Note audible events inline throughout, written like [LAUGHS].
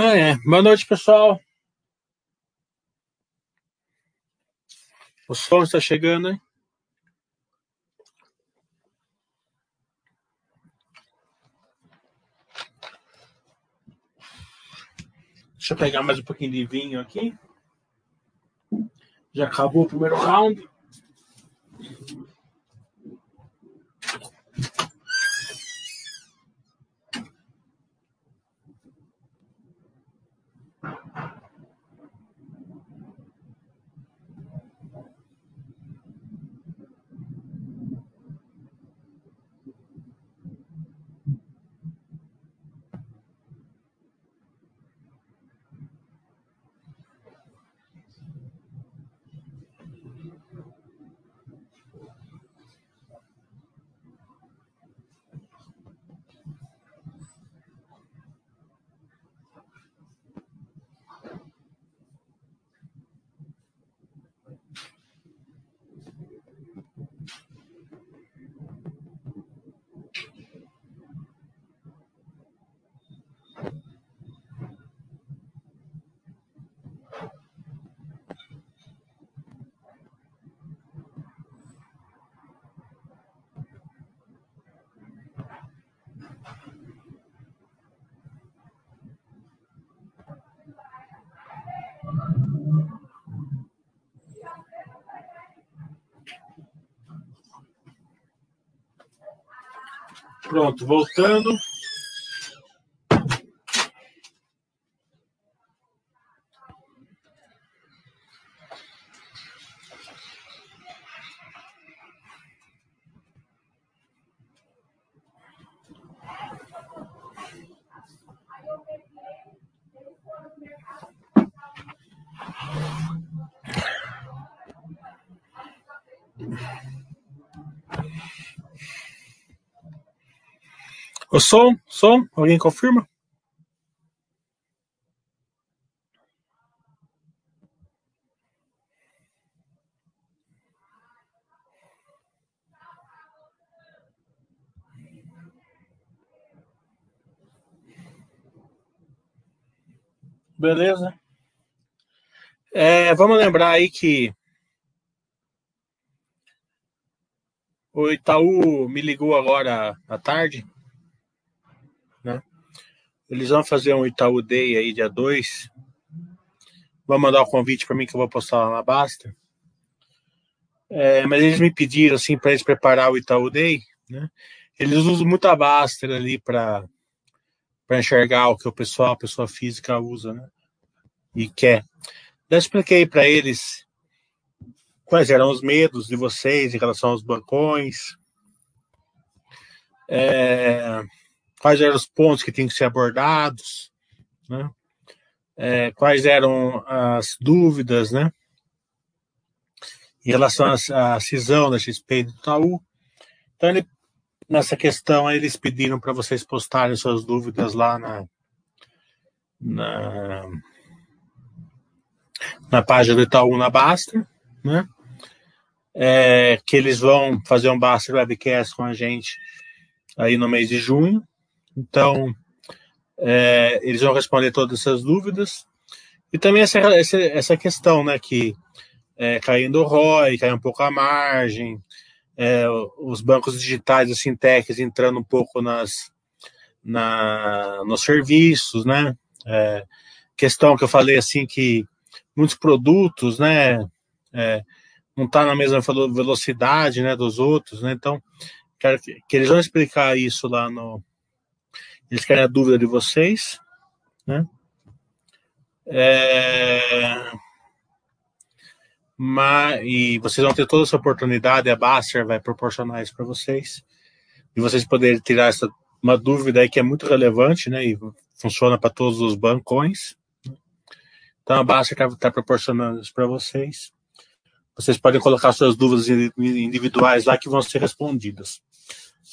Ah, é. Boa noite, pessoal. O som está chegando, hein? Deixa eu pegar mais um pouquinho de vinho aqui. Já acabou o primeiro round. Pronto, voltando. O som? Som? Alguém confirma? Beleza. É, vamos lembrar aí que o Itaú me ligou agora à tarde? Eles vão fazer um Itaú Day aí dia 2. Vão mandar o um convite para mim que eu vou postar lá na Basta. É, mas eles me pediram assim para eles preparar o Itaú Day, né? Eles usam muita Baster ali para para enxergar o que o pessoal, a pessoa física usa, né? E quer. Eu expliquei para eles quais eram os medos de vocês em relação aos bancões. É, quais eram os pontos que tinham que ser abordados, né? É, quais eram as dúvidas, né? Em relação à cisão da XP e do Itaú. Então, ele, nessa questão, eles pediram para vocês postarem suas dúvidas lá na, na, na página do Itaú na Baster, né? É, que eles vão fazer um Baster Webcast com a gente aí no mês de junho, então, é, eles vão responder todas essas dúvidas. E também essa, essa, essa questão, né, que é, caindo o ROI, cai um pouco a margem, é, os bancos digitais, as fintechs entrando um pouco nas, na, nos serviços, né? É, questão que eu falei assim que muitos produtos, né, é, não está na mesma velocidade, né, dos outros, né? Então, quero que, que eles vão explicar isso lá no, eles querem a dúvida de vocês, né? É... Mas, e vocês vão ter toda essa oportunidade, a Baster vai proporcionar isso para vocês, e vocês poderem tirar essa, uma dúvida aí que é muito relevante, né? E funciona para todos os bancões. Então a Baster está tá proporcionando isso para vocês. Vocês podem colocar suas dúvidas individuais lá que vão ser respondidas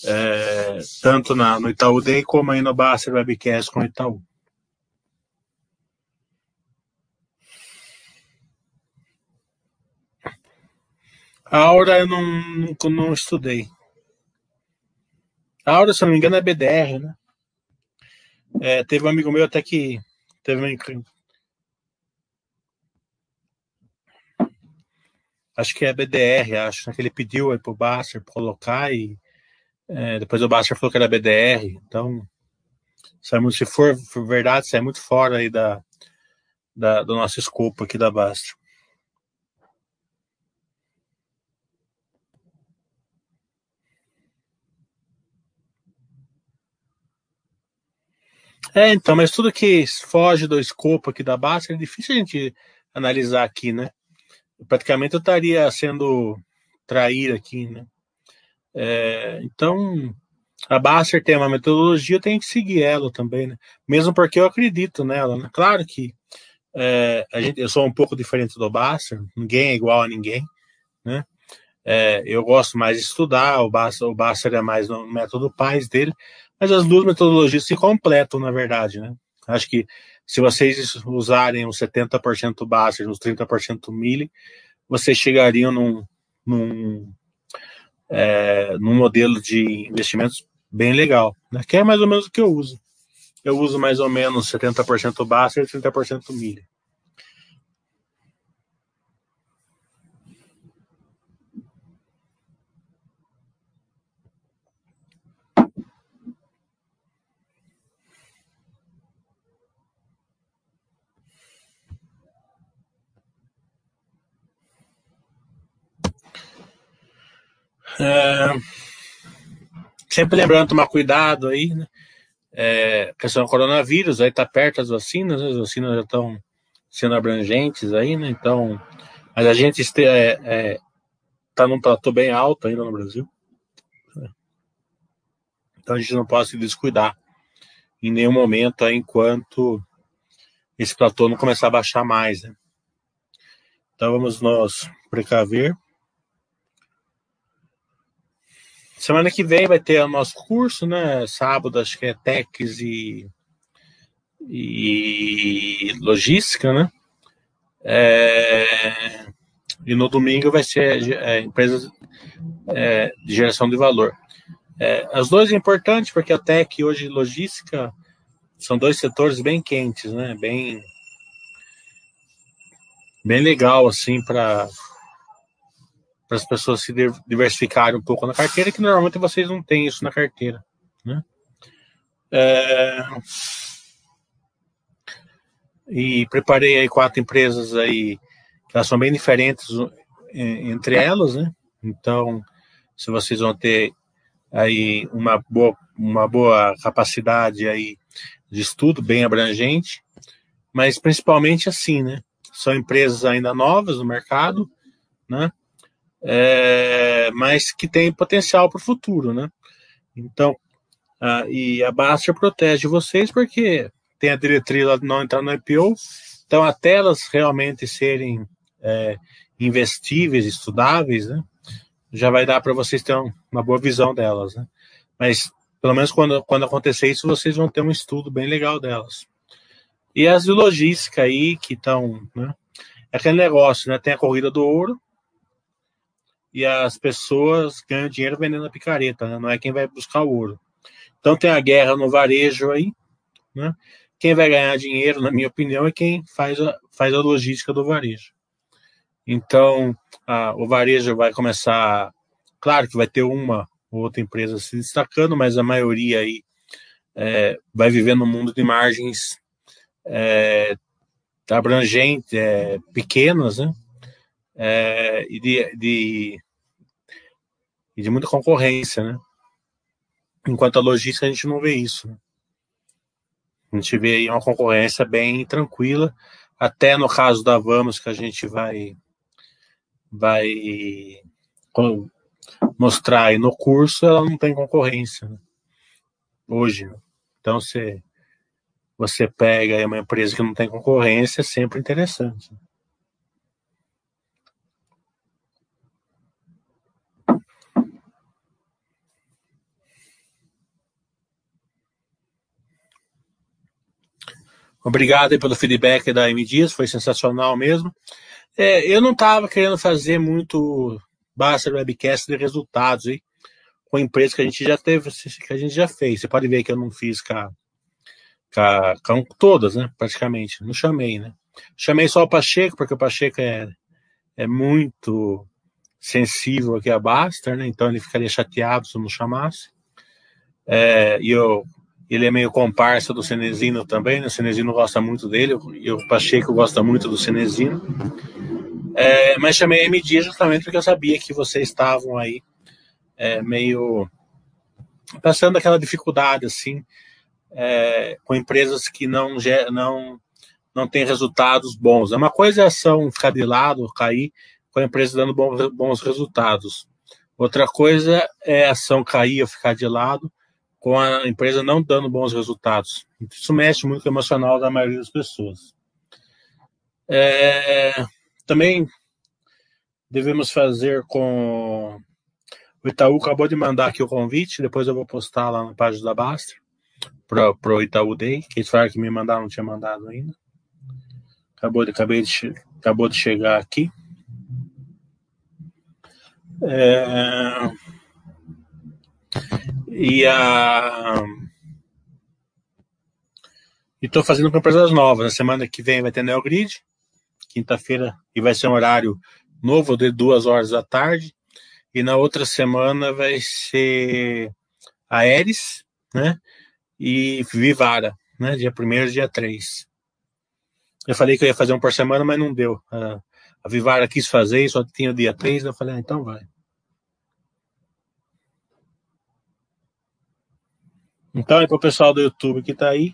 é, tanto na, no Itaú Day como aí no Baster Webcast com o Itaú. A Aura eu não, não, não estudei. A Aura, se não me engano, é BDR, né? É, teve um amigo meu até que teve uma, acho que é BDR, acho, né, que ele pediu aí pro Basser colocar e é, depois o Basser falou que era BDR, então se for, verdade, sai muito fora aí da, da, do nosso escopo aqui da Basser. É, então, mas tudo que foge do escopo aqui da Basser é difícil a gente analisar aqui, né? praticamente eu estaria sendo trair aqui, né? É, então, a Basser tem uma metodologia, tem que seguir ela também, né? Mesmo porque eu acredito nela, né? Claro que é, gente, eu sou um pouco diferente do Basser, ninguém é igual a ninguém, né? É, eu gosto mais de estudar, o Basser, o Basser é mais no método paz dele, mas as duas metodologias se completam, na verdade, né? Acho que se vocês usarem os 70% Basser, os 30% Mille, vocês chegariam num, num, é, num modelo de investimentos bem legal, né? que é mais ou menos o que eu uso. Eu uso mais ou menos 70% Basser e 30% Mille. É, sempre lembrando tomar cuidado aí, né? É, questão do coronavírus, aí tá perto as vacinas, né? as vacinas já estão sendo abrangentes aí, né? Então, mas a gente este, é, é, tá num platô bem alto ainda no Brasil. Então a gente não pode se descuidar em nenhum momento aí, enquanto esse platô não começar a baixar mais, né? Então vamos nos precaver Semana que vem vai ter o nosso curso, né? Sábado acho que é Techs e, e Logística, né? É, e no domingo vai ser é, empresas é, de geração de valor. É, as duas é importantes porque a Tech hoje Logística são dois setores bem quentes, né? Bem, bem legal assim para para as pessoas se diversificarem um pouco na carteira, que normalmente vocês não têm isso na carteira. Né? É... E preparei aí quatro empresas aí que elas são bem diferentes entre elas, né? Então, se vocês vão ter aí uma boa, uma boa capacidade aí de estudo bem abrangente, mas principalmente assim, né? São empresas ainda novas no mercado, né? É, mas que tem potencial para o futuro, né? Então, uh, e a Baster protege vocês porque tem a diretriz de não entrar no IPO, então até elas realmente serem é, investíveis, estudáveis, né? Já vai dar para vocês terem uma boa visão delas, né? Mas pelo menos quando, quando acontecer isso, vocês vão ter um estudo bem legal delas. E as de logística aí que estão, né? É aquele negócio, né? Tem a corrida do ouro, e as pessoas ganham dinheiro vendendo a picareta, né? não é quem vai buscar o ouro. Então tem a guerra no varejo aí, né? Quem vai ganhar dinheiro, na minha opinião, é quem faz a, faz a logística do varejo. Então, a, o varejo vai começar, claro que vai ter uma ou outra empresa se destacando, mas a maioria aí é, vai viver no mundo de margens é, abrangentes, é, pequenas, né? É, e de, de, e de muita concorrência, né? Enquanto a logística a gente não vê isso. Né? A gente vê aí uma concorrência bem tranquila, até no caso da Vamos que a gente vai vai mostrar aí no curso, ela não tem concorrência né? hoje. Né? Então você você pega uma empresa que não tem concorrência, é sempre interessante. Obrigado pelo feedback da M Dias, foi sensacional mesmo. É, eu não estava querendo fazer muito Basta Webcast de resultados aí, com empresas que a gente já teve, que a gente já fez. Você pode ver que eu não fiz com a, com, com todas, né? Praticamente. Não chamei, né? Chamei só o Pacheco, porque o Pacheco é, é muito sensível aqui a Baster, né? Então ele ficaria chateado se eu não chamasse. É, e eu, ele é meio comparsa do Cenezino também, né? O Cenezino gosta muito dele, e o Pacheco gosta muito do Cenezino. É, mas chamei a MD justamente porque eu sabia que vocês estavam aí é, meio passando aquela dificuldade assim é, com empresas que não não não têm resultados bons. É uma coisa é ação ficar de lado, cair, com a empresa dando bons, bons resultados. Outra coisa é ação cair ou ficar de lado, com a empresa não dando bons resultados. Isso mexe muito com o emocional da maioria das pessoas. É, também devemos fazer com. O Itaú acabou de mandar aqui o convite, depois eu vou postar lá na página da Basta para o Itaú Day, que eles falaram que me mandaram, não tinha mandado ainda. Acabou de, acabei de, acabou de chegar aqui. É, e a. E estou fazendo com empresas novas. Na semana que vem vai ter NeoGrid, quinta-feira, e vai ser um horário novo de duas horas da tarde. E na outra semana vai ser Aeres, né? E Vivara, né? Dia 1 e dia 3. Eu falei que eu ia fazer um por semana, mas não deu. A, a Vivara quis fazer, só tinha o dia 3, eu falei, ah, então vai. Então, é para o pessoal do YouTube que está aí,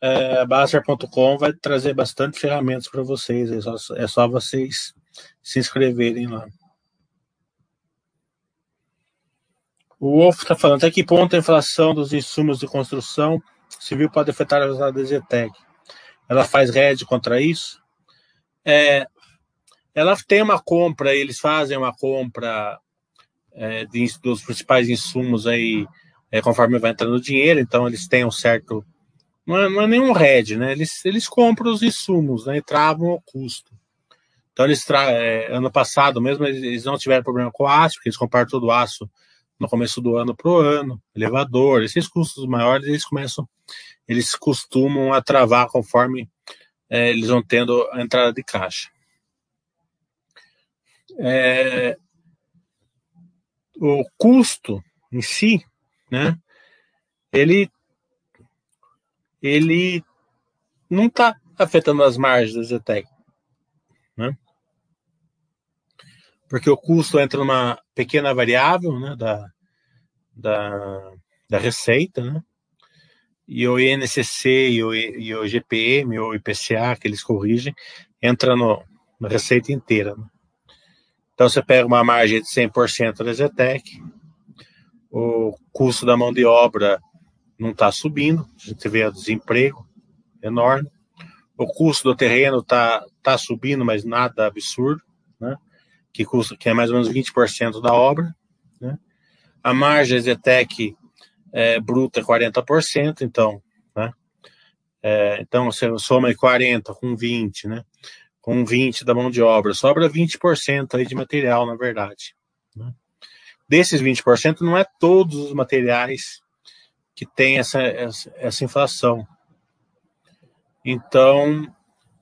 é, Baster.com vai trazer bastante ferramentas para vocês. É só, é só vocês se inscreverem lá. O Wolf está falando até que ponto a inflação dos insumos de construção civil pode afetar a DZTEC. Ela faz rede contra isso? É, ela tem uma compra, eles fazem uma compra é, de, dos principais insumos aí é, conforme vai entrando o dinheiro, então eles têm um certo. Não é, não é nenhum head, né? Eles, eles compram os insumos né, e travam o custo. Então, eles tra... É, ano passado mesmo, eles não tiveram problema com o aço, porque eles compraram todo o aço no começo do ano para o ano, elevador, esses custos maiores, eles começam, eles costumam a travar conforme é, eles vão tendo a entrada de caixa. É, o custo em si, né? Ele ele não está afetando as margens da Zetec, né? Porque o custo entra numa pequena variável, né, da, da, da receita, né? E o INCC e o, e o GPM ou IPCA que eles corrigem entra no, na receita inteira. Né? Então você pega uma margem de 100% da Zetec, o custo da mão de obra não está subindo, a gente vê o desemprego enorme, o custo do terreno está tá subindo, mas nada absurdo, né? que, custa, que é mais ou menos 20% da obra. Né? A margem Zetec é, bruta é 40%, então, né? É, então você soma aí 40 com 20, né? Com 20 da mão de obra, sobra 20% aí de material, na verdade. Né? Desses 20%, não é todos os materiais que têm essa, essa, essa inflação. Então,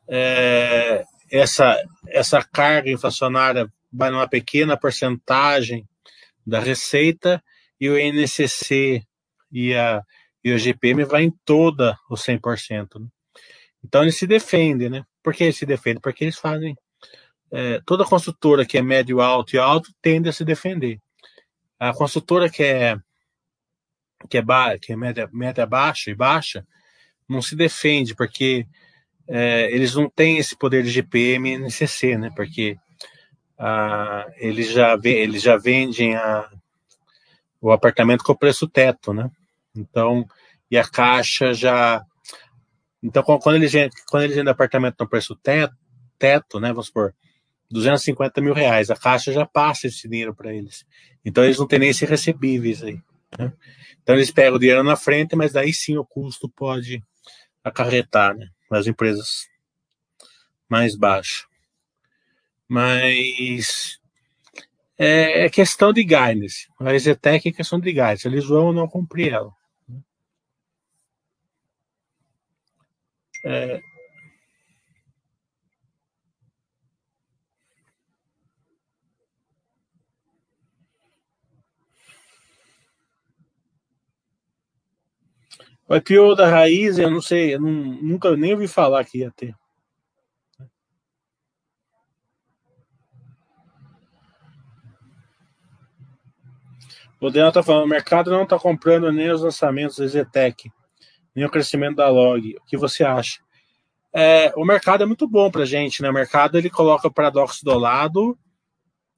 é, essa, essa carga inflacionária vai numa pequena porcentagem da receita e o INCC e, a, e o GPM vai em toda os 100%. Né? Então, eles se defendem, né? Por que eles se defendem? Porque eles fazem. É, toda construtora que é médio, alto e alto tende a se defender. A consultora que é que é, ba que é média, média baixa e baixa não se defende porque é, eles não têm esse poder de GPM e NCC, né? Porque ah, eles, já eles já vendem a, o apartamento com o preço teto, né? Então, e a caixa já. Então, quando eles, quando eles vendem apartamento no preço teto, teto, né? Vamos supor, 250 mil reais. A Caixa já passa esse dinheiro para eles. Então eles não têm nem esses recebíveis aí. Né? Então eles pegam o dinheiro na frente, mas daí sim o custo pode acarretar né, nas empresas mais baixo. Mas é, é questão de guidance. A Exetec é questão de guidance. Eles vão ou não cumprir ela. É, O IPO da raiz, eu não sei, eu não, nunca nem ouvi falar que ia ter. O Daniel está falando, o mercado não está comprando nem os lançamentos da Zetec, nem o crescimento da Log. O que você acha? É, o mercado é muito bom para gente, né? O mercado ele coloca o paradoxo do lado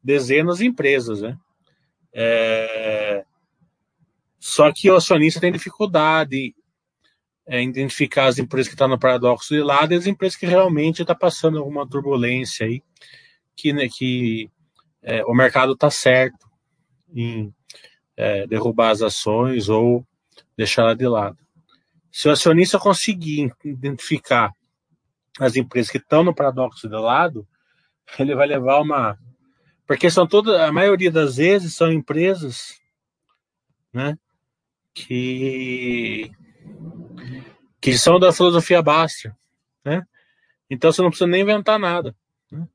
dezenas de empresas, né? É, só que o acionista tem dificuldade em identificar as empresas que estão no paradoxo de lado e as empresas que realmente estão tá passando alguma turbulência aí, que, né, que é, o mercado está certo em é, derrubar as ações ou deixá-la de lado. Se o acionista conseguir identificar as empresas que estão no paradoxo de lado, ele vai levar uma. Porque são todas, a maioria das vezes são empresas né, que, que são da filosofia Baster. Né? Então você não precisa nem inventar nada. Né?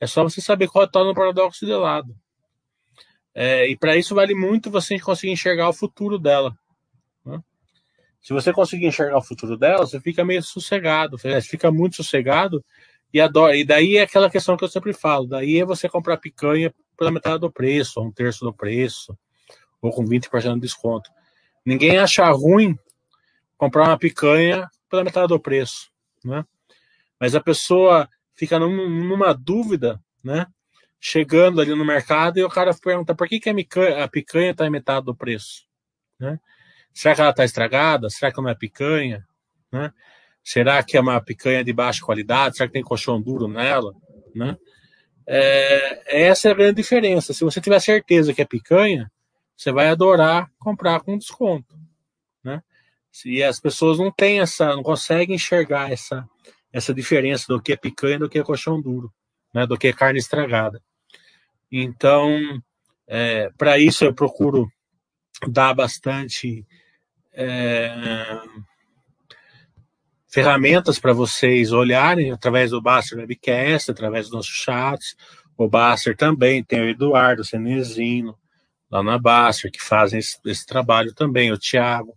É só você saber qual está no paradoxo de lado. É, e para isso vale muito você conseguir enxergar o futuro dela. Né? Se você conseguir enxergar o futuro dela, você fica meio sossegado, você fica muito sossegado e adora. E daí é aquela questão que eu sempre falo: daí é você comprar picanha pela metade do preço, ou um terço do preço, ou com 20% de desconto. Ninguém acha ruim comprar uma picanha pela metade do preço, né? Mas a pessoa fica num, numa dúvida, né? chegando ali no mercado e o cara pergunta por que, que a picanha está em metade do preço. Né? Será que ela está estragada? Será que não é picanha? Né? Será que é uma picanha de baixa qualidade? Será que tem colchão duro nela? Né? É, essa é a grande diferença. Se você tiver certeza que é picanha, você vai adorar comprar com desconto. Né? E as pessoas não têm essa, não conseguem enxergar essa, essa diferença do que é picanha do que é colchão duro, né? do que é carne estragada. Então, é, para isso eu procuro dar bastante é, ferramentas para vocês olharem através do Baster Webcast, através dos nossos chats. O Baster também tem o Eduardo Cenezino, lá na Baster, que fazem esse, esse trabalho também, o Tiago.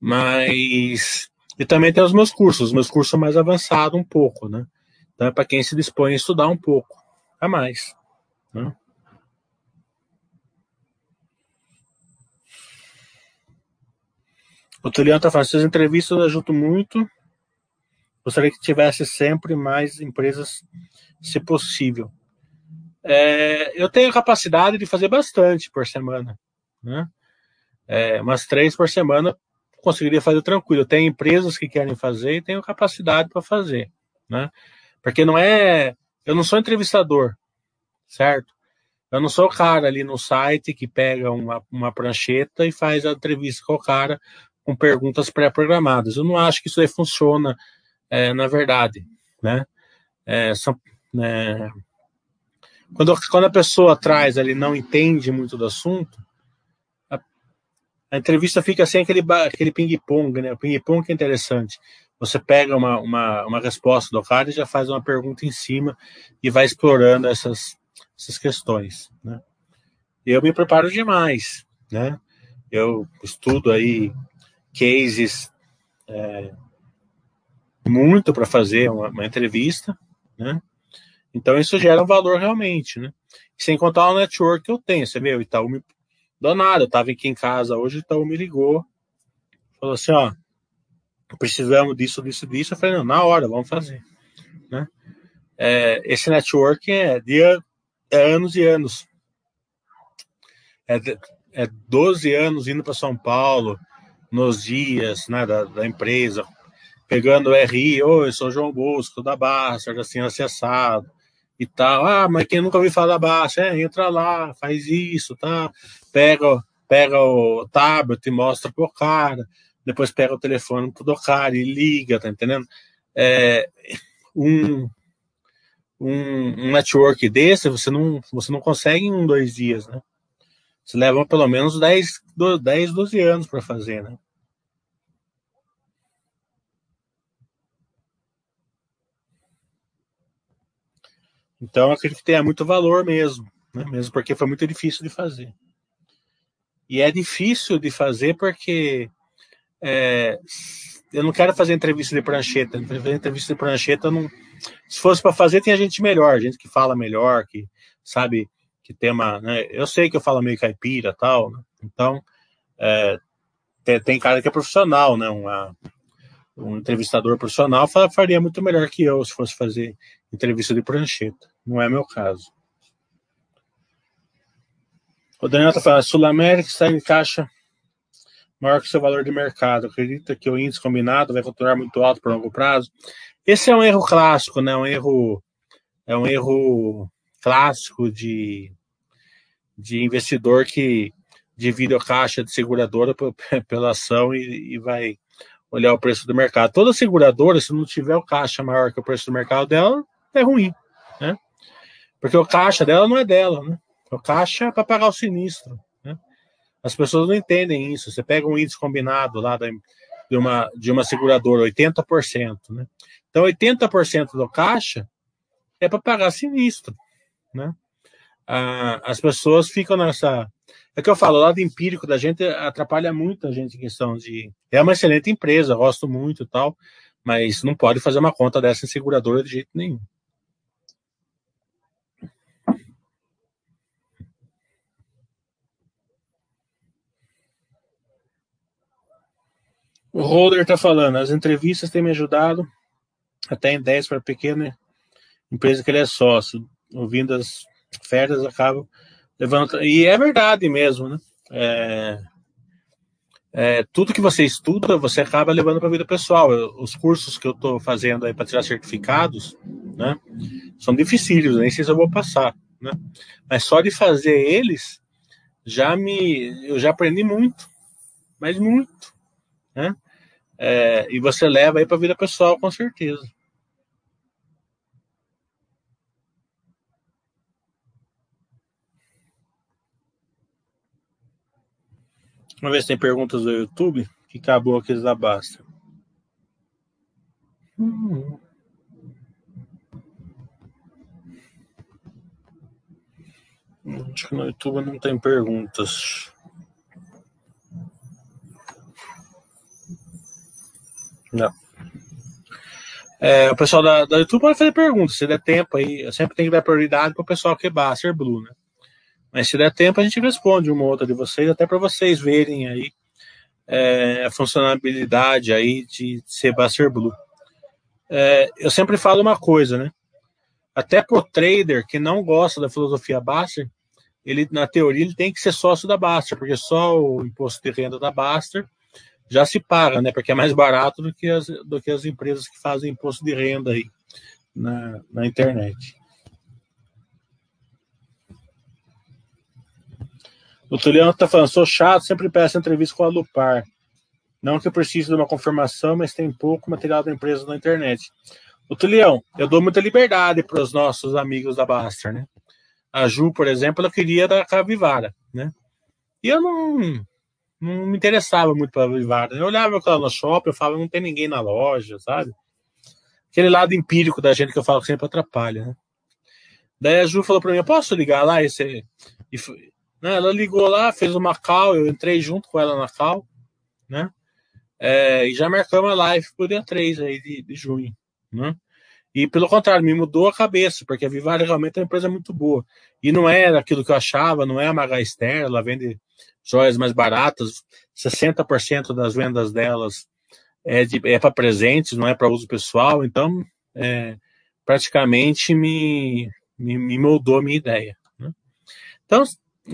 Mas. E também tem os meus cursos. Os meus cursos são mais avançados um pouco, né? Então é para quem se dispõe a estudar um pouco a mais. Né? O Tuliano está falando, essas entrevistas eu ajudo muito. Gostaria que tivesse sempre mais empresas, se possível. É, eu tenho capacidade de fazer bastante por semana. Né? É, umas três por semana conseguiria fazer tranquilo. Tenho empresas que querem fazer e tenho capacidade para fazer. Né? Porque não é. Eu não sou entrevistador, certo? Eu não sou o cara ali no site que pega uma, uma prancheta e faz a entrevista com o cara com perguntas pré-programadas. Eu não acho que isso aí funciona é, na verdade, né? É, são, é, quando, quando a pessoa traz ali não entende muito do assunto, a, a entrevista fica sem aquele, aquele ping-pong, né? O ping-pong é interessante. Você pega uma, uma, uma resposta do cara e já faz uma pergunta em cima e vai explorando essas, essas questões, né? Eu me preparo demais, né? Eu estudo aí cases é, muito para fazer uma, uma, entrevista, né? Então isso gera um valor realmente, né? Sem contar o network que eu tenho, você vê, o Itaú me deu nada, eu estava aqui em casa hoje, o Itaú me ligou, falou assim, ó, precisamos disso, disso, disso, eu falei, não, na hora, vamos fazer, né? É, esse network é de é anos e anos, é, é 12 anos indo para São Paulo, nos dias né, da, da empresa, pegando o RI, oi, eu sou João Bosco da Basta, assim, acessado e tal. Ah, mas quem nunca ouviu falar da Basta, é, entra lá, faz isso, tá? Pega, pega o tablet e mostra pro cara, depois pega o telefone do cara e liga, tá entendendo? É, um, um, um network desse você não, você não consegue em um, dois dias, né? Você leva pelo menos 10, 10 12 anos para fazer, né? Então, acredito que tenha muito valor mesmo, né? mesmo porque foi muito difícil de fazer. E é difícil de fazer porque é, eu não quero fazer entrevista de prancheta. Entrevista de prancheta, não, se fosse para fazer, tem gente melhor, gente que fala melhor, que sabe que tem uma. Né? Eu sei que eu falo meio caipira tal, né? então é, tem, tem, cara que é profissional, né? Uma, um entrevistador profissional faria muito melhor que eu se fosse fazer entrevista de prancheta. Não é meu caso. O Daniel está falando, Sul-América está em caixa maior que seu valor de mercado. Acredita que o índice combinado vai continuar muito alto por longo prazo? Esse é um erro clássico, né? Um erro é um erro clássico de, de investidor que divide a caixa de seguradora [LAUGHS] pela ação e, e vai olhar o preço do mercado. Toda seguradora, se não tiver o caixa maior que o preço do mercado dela, é ruim, né? Porque o caixa dela não é dela, né? O caixa é para pagar o sinistro, né? As pessoas não entendem isso. Você pega um índice combinado lá da, de, uma, de uma seguradora, 80%, né? Então, 80% do caixa é para pagar sinistro, né? Ah, as pessoas ficam nessa é que eu falo, o lado empírico da gente atrapalha muito a gente em questão de. É uma excelente empresa, gosto muito e tal, mas não pode fazer uma conta dessa em seguradora de jeito nenhum. O Holder está falando, as entrevistas têm me ajudado até em 10 para pequena empresa que ele é sócio. Ouvindo as férias, acabo levanta e é verdade mesmo, né? É, é, tudo que você estuda, você acaba levando para a vida pessoal. Eu, os cursos que eu estou fazendo aí para tirar certificados, né? São dificílimos, nem sei se eu vou passar, né? Mas só de fazer eles, já me, eu já aprendi muito, mas muito, né? É, e você leva aí para a vida pessoal, com certeza. Vamos ver se tem perguntas do YouTube, que acabou aqui da Basta. Hum. Acho que no YouTube não tem perguntas. Não. É, o pessoal da, da YouTube pode fazer perguntas, se der tempo aí. Eu sempre tenho que dar prioridade para o pessoal que é Baster Blue, né? Mas se der tempo, a gente responde uma ou outra de vocês, até para vocês verem aí é, a funcionalidade aí de Buster Blue. É, eu sempre falo uma coisa, né? Até pro trader que não gosta da filosofia Baster, ele, na teoria, ele tem que ser sócio da Baster, porque só o imposto de renda da Baster já se paga, né? Porque é mais barato do que as, do que as empresas que fazem imposto de renda aí na, na internet. O Tuliano está falando, sou chato, sempre peço entrevista com a Lupar. Não que eu precise de uma confirmação, mas tem pouco material da empresa na internet. O Tulião, eu dou muita liberdade para os nossos amigos da Baster, né? A Ju, por exemplo, ela queria da Capivara, né? E eu não, não me interessava muito pela Capivara. Eu olhava aquela no shopping, eu falava, não tem ninguém na loja, sabe? Aquele lado empírico da gente que eu falo que sempre atrapalha, né? Daí a Ju falou para mim, eu posso ligar lá esse... E né? Ela ligou lá, fez uma call, eu entrei junto com ela na call, né? É, e já marcamos a live pro dia 3 aí de, de junho, né? E pelo contrário, me mudou a cabeça, porque a Vivara realmente é uma empresa muito boa. E não é aquilo que eu achava, não é a Magaster, ela vende joias mais baratas, 60% das vendas delas é, de, é para presentes, não é para uso pessoal, então é, praticamente me, me, me moldou a minha ideia. Né? Então,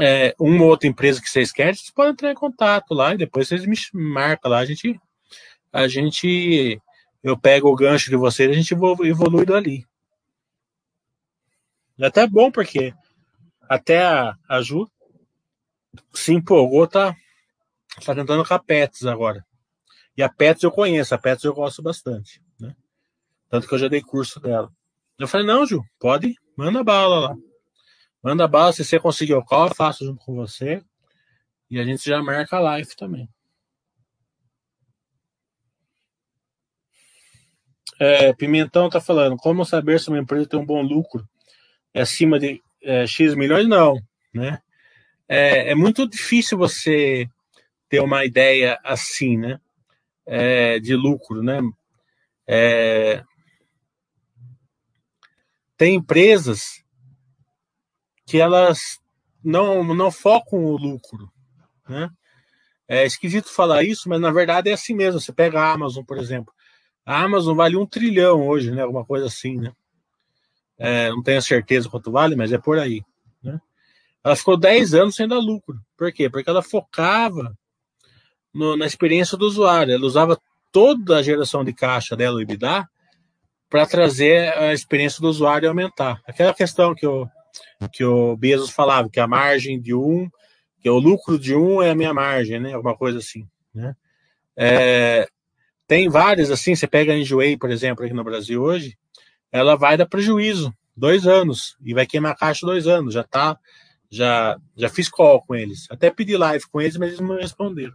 é, uma ou outra empresa que vocês querem, vocês podem entrar em contato lá e depois vocês me marcam lá. A gente, a gente, eu pego o gancho de vocês, a gente evolui dali. É até bom porque até a, a Ju se empolgou, tá, tá tentando com a Pets agora. E a Pets eu conheço, a Pets eu gosto bastante, né? Tanto que eu já dei curso dela. Eu falei, não, Ju, pode, manda bala lá. Manda bala, se você conseguir o call, eu faço junto com você. E a gente já marca a live também. É, Pimentão tá falando, como saber se uma empresa tem um bom lucro é acima de é, X milhões, não, né? É, é, muito difícil você ter uma ideia assim, né? É, de lucro, né? É, tem empresas que elas não, não focam o lucro, né? É esquisito falar isso, mas na verdade é assim mesmo. Você pega a Amazon, por exemplo. A Amazon vale um trilhão hoje, né? Alguma coisa assim, né? É, não tenho certeza quanto vale, mas é por aí. Né? Ela ficou 10 anos sem dar lucro. Por quê? Porque ela focava no, na experiência do usuário. Ela usava toda a geração de caixa dela, o EBITDA, para trazer a experiência do usuário aumentar. Aquela questão que o, que o Bezos falava, que a margem de um, que o lucro de um é a minha margem, né? Alguma coisa assim. Né? É, tem várias assim, você pega a Enjoei, por exemplo, aqui no Brasil hoje, ela vai dar prejuízo dois anos e vai queimar a caixa dois anos. Já tá, já, já fiz call com eles. Até pedi live com eles, mas eles não responderam.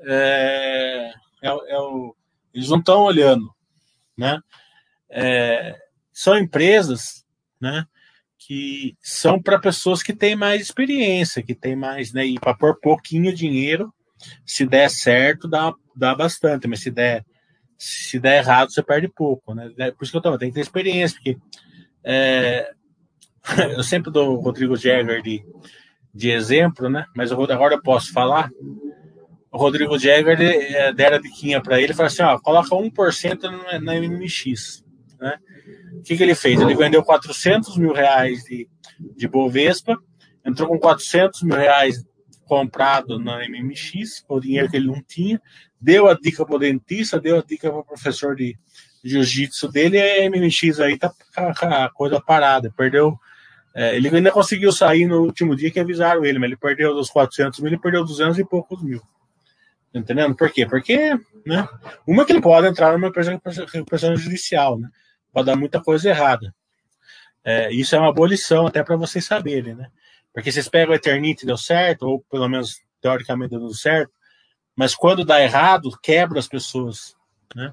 É, é, é o, eles não estão olhando, né? É, são empresas, né? Que são para pessoas que têm mais experiência, que têm mais, né? E para pôr pouquinho dinheiro, se der certo, dá, dá bastante, mas se der se der errado, você perde pouco, né? É por isso que eu tô, tem que ter experiência, porque é, [LAUGHS] eu sempre dou o Rodrigo Jagger de, de exemplo, né? Mas eu, agora eu posso falar. O Rodrigo Jagger é, deram a diquinha para ele, falou assim, ó, coloca 1% na, na MMX, né? O que, que ele fez? Ele vendeu 400 mil reais de, de Bovespa, entrou com 400 mil reais comprado na MMX, com o dinheiro que ele não tinha, deu a dica para o dentista, deu a dica para o professor de jiu-jitsu dele, e a MMX aí tá com a coisa parada, perdeu. É, ele ainda conseguiu sair no último dia que avisaram ele, mas ele perdeu dos 400 mil, ele perdeu 200 e poucos mil. Tá entendendo? Por quê? Porque, né? Uma que ele pode entrar numa recuperação judicial, né? Pode dar muita coisa errada. É, isso é uma boa lição até para vocês saberem, né? Porque vocês pegam o Eternity deu certo, ou pelo menos teoricamente deu certo, mas quando dá errado, quebra as pessoas. Né?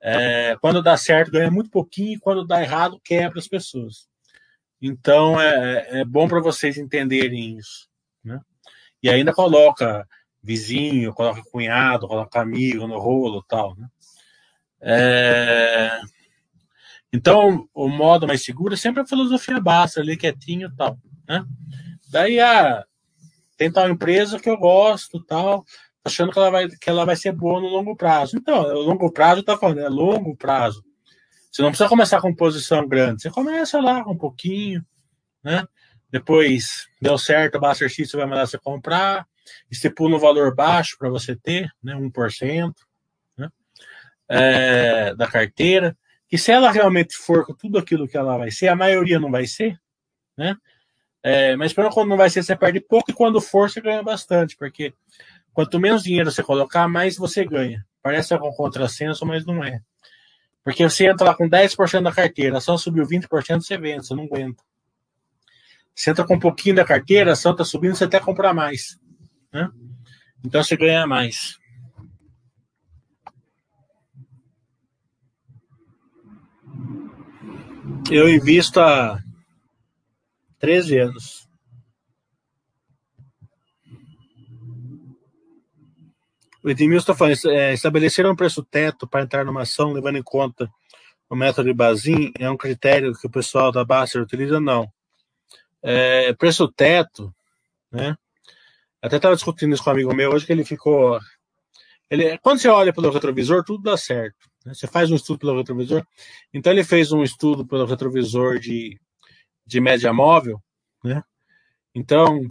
É, quando dá certo, ganha muito pouquinho, e quando dá errado, quebra as pessoas. Então é, é bom para vocês entenderem isso. Né? E ainda coloca vizinho, coloca cunhado, coloca amigo no rolo tal. Né? É... Então, o modo mais seguro é sempre a filosofia basta, ali quietinho e tal. Né? Daí, ah, tem tal empresa que eu gosto, tal, achando que ela vai, que ela vai ser boa no longo prazo. Então, o longo prazo tá falando, é longo prazo. Você não precisa começar com posição grande, você começa lá um pouquinho, né? Depois deu certo, o Buster X vai mandar você comprar, estipula um valor baixo para você ter, né? 1%, né? É, da carteira. Que se ela realmente for com tudo aquilo que ela vai ser, a maioria não vai ser, né? É, mas quando não vai ser, você perde pouco, e quando for, você ganha bastante, porque quanto menos dinheiro você colocar, mais você ganha. Parece um contrassenso, mas não é. Porque você entra lá com 10% da carteira, ação subiu 20%, você vende, você não aguenta. Você entra com um pouquinho da carteira, ação está subindo, você até comprar mais. Né? Então você ganha mais. Eu invisto a 13 anos. O Edmilson está falando, é, estabelecer um preço teto para entrar numa ação, levando em conta o método de Bazin, é um critério que o pessoal da Baster utiliza? Não. É, preço teto, né? Até estava discutindo isso com um amigo meu hoje, que ele ficou. Ele, quando você olha pelo retrovisor, tudo dá certo. Né? Você faz um estudo pelo retrovisor. Então ele fez um estudo pelo retrovisor de de média móvel, né? Então,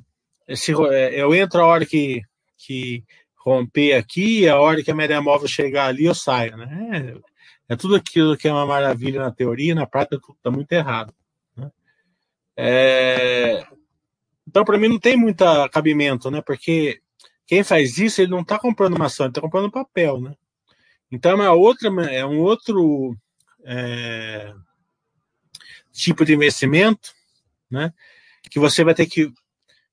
esse, é, eu entro a hora que, que romper aqui, a hora que a média móvel chegar ali, eu saio, né? É, é tudo aquilo que é uma maravilha na teoria, na prática está muito errado. Né? É, então, para mim, não tem muito cabimento, né? Porque quem faz isso, ele não está comprando uma ação, ele está comprando papel, né? Então, é outra, é um outro é, tipo de investimento, né? Que você vai ter que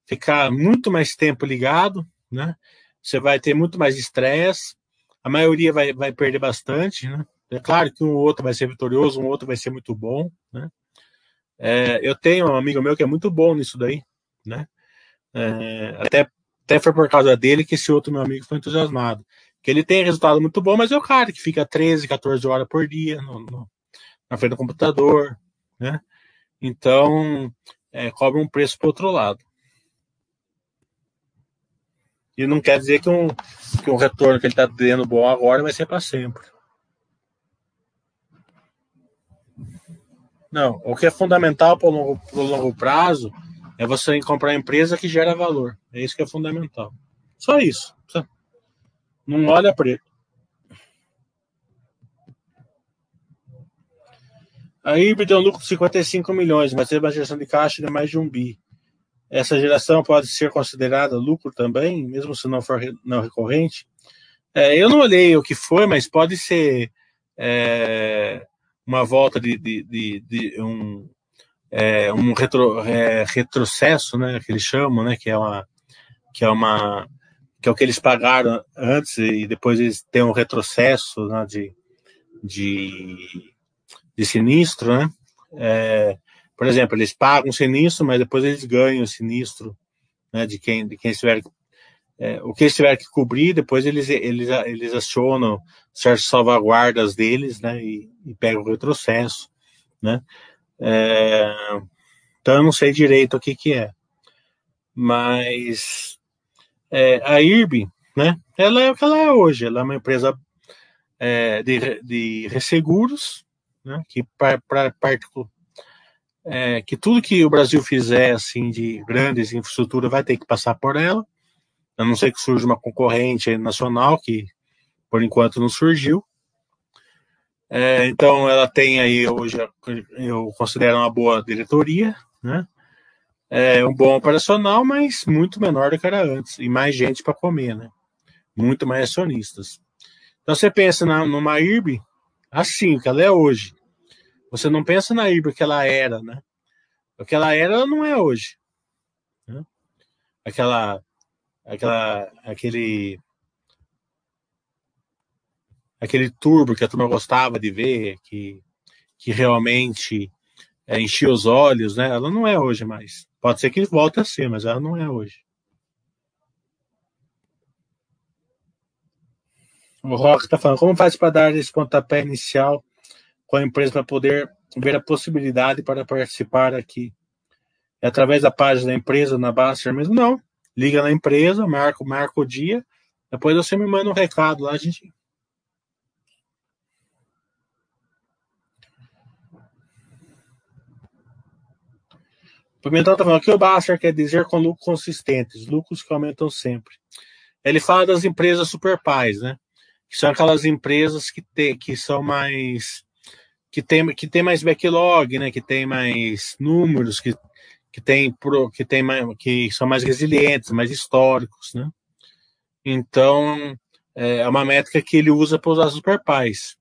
ficar muito mais tempo ligado, né? Você vai ter muito mais estresse, a maioria vai, vai perder bastante, né? É claro que um outro vai ser vitorioso, um outro vai ser muito bom, né? É, eu tenho um amigo meu que é muito bom nisso daí, né? É, até, até foi por causa dele que esse outro meu amigo foi entusiasmado. Que ele tem resultado muito bom, mas é o cara que fica 13, 14 horas por dia no, no, na frente do computador, né? Então, é, cobra um preço para outro lado. E não quer dizer que um, que um retorno que ele está tendo bom agora vai ser para sempre. Não, o que é fundamental para o longo, longo, prazo é você comprar empresa que gera valor. É isso que é fundamental. Só isso. Não olha preto. A IRB tem um lucro de 55 milhões, mas teve uma geração de caixa de mais de um bi. Essa geração pode ser considerada lucro também, mesmo se não for não recorrente? É, eu não olhei o que foi, mas pode ser é, uma volta de, de, de, de um, é, um retro, é, retrocesso, né, que eles chamam, né, que é uma que é uma que é o que eles pagaram antes e depois eles têm um retrocesso né, de, de, de sinistro, né? É, por exemplo, eles pagam sinistro, mas depois eles ganham o sinistro né, de quem de quem estiver é, o que eles tiver que cobrir, depois eles, eles, eles acionam certas salvaguardas deles, né, e, e pegam o retrocesso, né. É, então eu não sei direito o que que é, mas é, a IRB, né, ela é o que ela é hoje, ela é uma empresa é, de, de resseguros, né, que para é, que tudo que o Brasil fizer assim de grandes infraestrutura vai ter que passar por ela, a não ser que surja uma concorrente nacional que por enquanto não surgiu. É, então ela tem aí hoje eu considero uma boa diretoria, né? É um bom operacional, mas muito menor do que era antes e mais gente para comer, né? Muito mais acionistas. Então você pensa na, numa IRB assim que ela é hoje, você não pensa na Ibra que ela era, né? O que ela era, ela não é hoje. Né? Aquela, aquela, aquele, aquele turbo que a turma gostava de ver, que, que realmente é, enchia os olhos, né? Ela não é hoje mais. Pode ser que volte a ser, mas ela não é hoje. O Rock está falando, como faz para dar esse pontapé inicial com a empresa para poder ver a possibilidade para participar aqui. É através da página da empresa na Baster mesmo? Não. Liga na empresa, marca o dia, depois você me manda um recado lá, a gente. O Pimentão está falando que o Baster quer dizer com lucros consistentes, lucros que aumentam sempre. Ele fala das empresas super pais, né? Que são aquelas empresas que, te, que são mais que tem, que tem mais backlog, né? Que tem mais números, que, que tem pro, que tem mais, que são mais resilientes, mais históricos, né? Então é uma métrica que ele usa para usar super pais.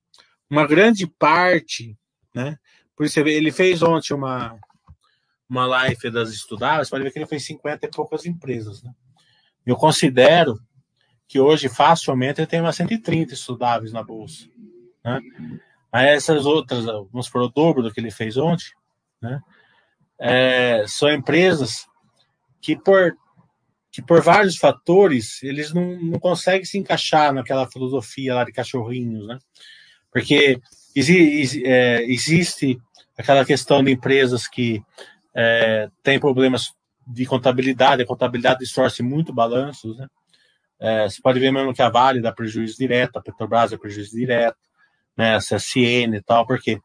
Uma grande parte, né? Por isso ele fez ontem uma uma live das estudáveis, pode ver que ele fez 50 e poucas empresas, né? Eu considero que hoje facilmente ele tem umas 130 estudáveis na bolsa, né? Mas essas outras, vamos por o dobro do que ele fez ontem, né? É, são empresas que por, que por vários fatores eles não, não conseguem se encaixar naquela filosofia lá de cachorrinhos, né? Porque exi, é, existe aquela questão de empresas que é, têm problemas de contabilidade, a contabilidade distorce muito balanços, né? É, você pode ver mesmo que a Vale dá prejuízo direto, a Petrobras dá prejuízo direto, né, CSN e tal, porque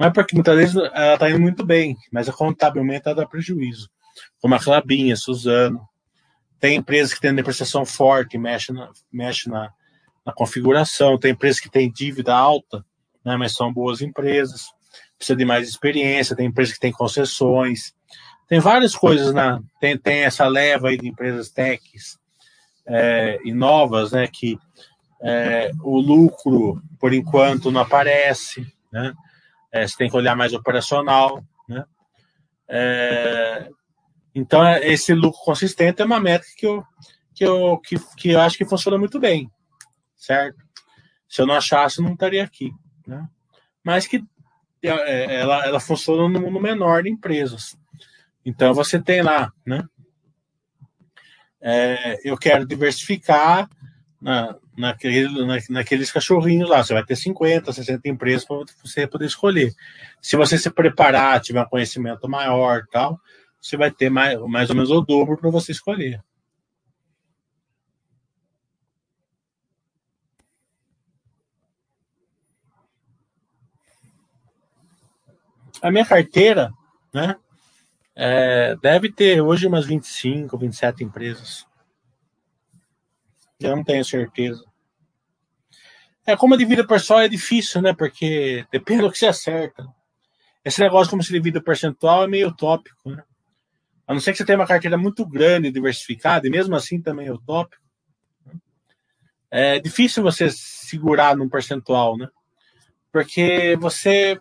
não é porque muitas vezes ela está indo muito bem, mas contabilmente ela dá prejuízo, como a Clabinha, Suzano. Tem empresas que têm depreciação forte, mexe na, mexe na, na configuração, tem empresas que têm dívida alta, né, mas são boas empresas, precisa de mais experiência, tem empresas que têm concessões, tem várias coisas, na, tem, tem essa leva aí de empresas techs é, e novas, né, que é, o lucro, por enquanto, não aparece, né? É, você tem que olhar mais operacional, né? É, então, é, esse lucro consistente é uma métrica que eu, que, eu, que, que eu acho que funciona muito bem, certo? Se eu não achasse, não estaria aqui, né? Mas que ela, ela funciona no mundo menor de empresas. Então você tem lá, né? É, eu quero diversificar na, naquele, na, naqueles cachorrinhos lá. Você vai ter 50, 60 empresas para você poder escolher. Se você se preparar, tiver um conhecimento maior tal, você vai ter mais, mais ou menos o dobro para você escolher. A minha carteira, né? É, deve ter hoje umas 25, 27 empresas. Eu não tenho certeza. É, como a dívida pessoal é difícil, né? Porque depende do que você acerta. Esse negócio como se divide percentual é meio utópico, né? A não ser que você tenha uma carteira muito grande, diversificada, e mesmo assim também é utópico. É difícil você segurar num percentual, né? Porque você.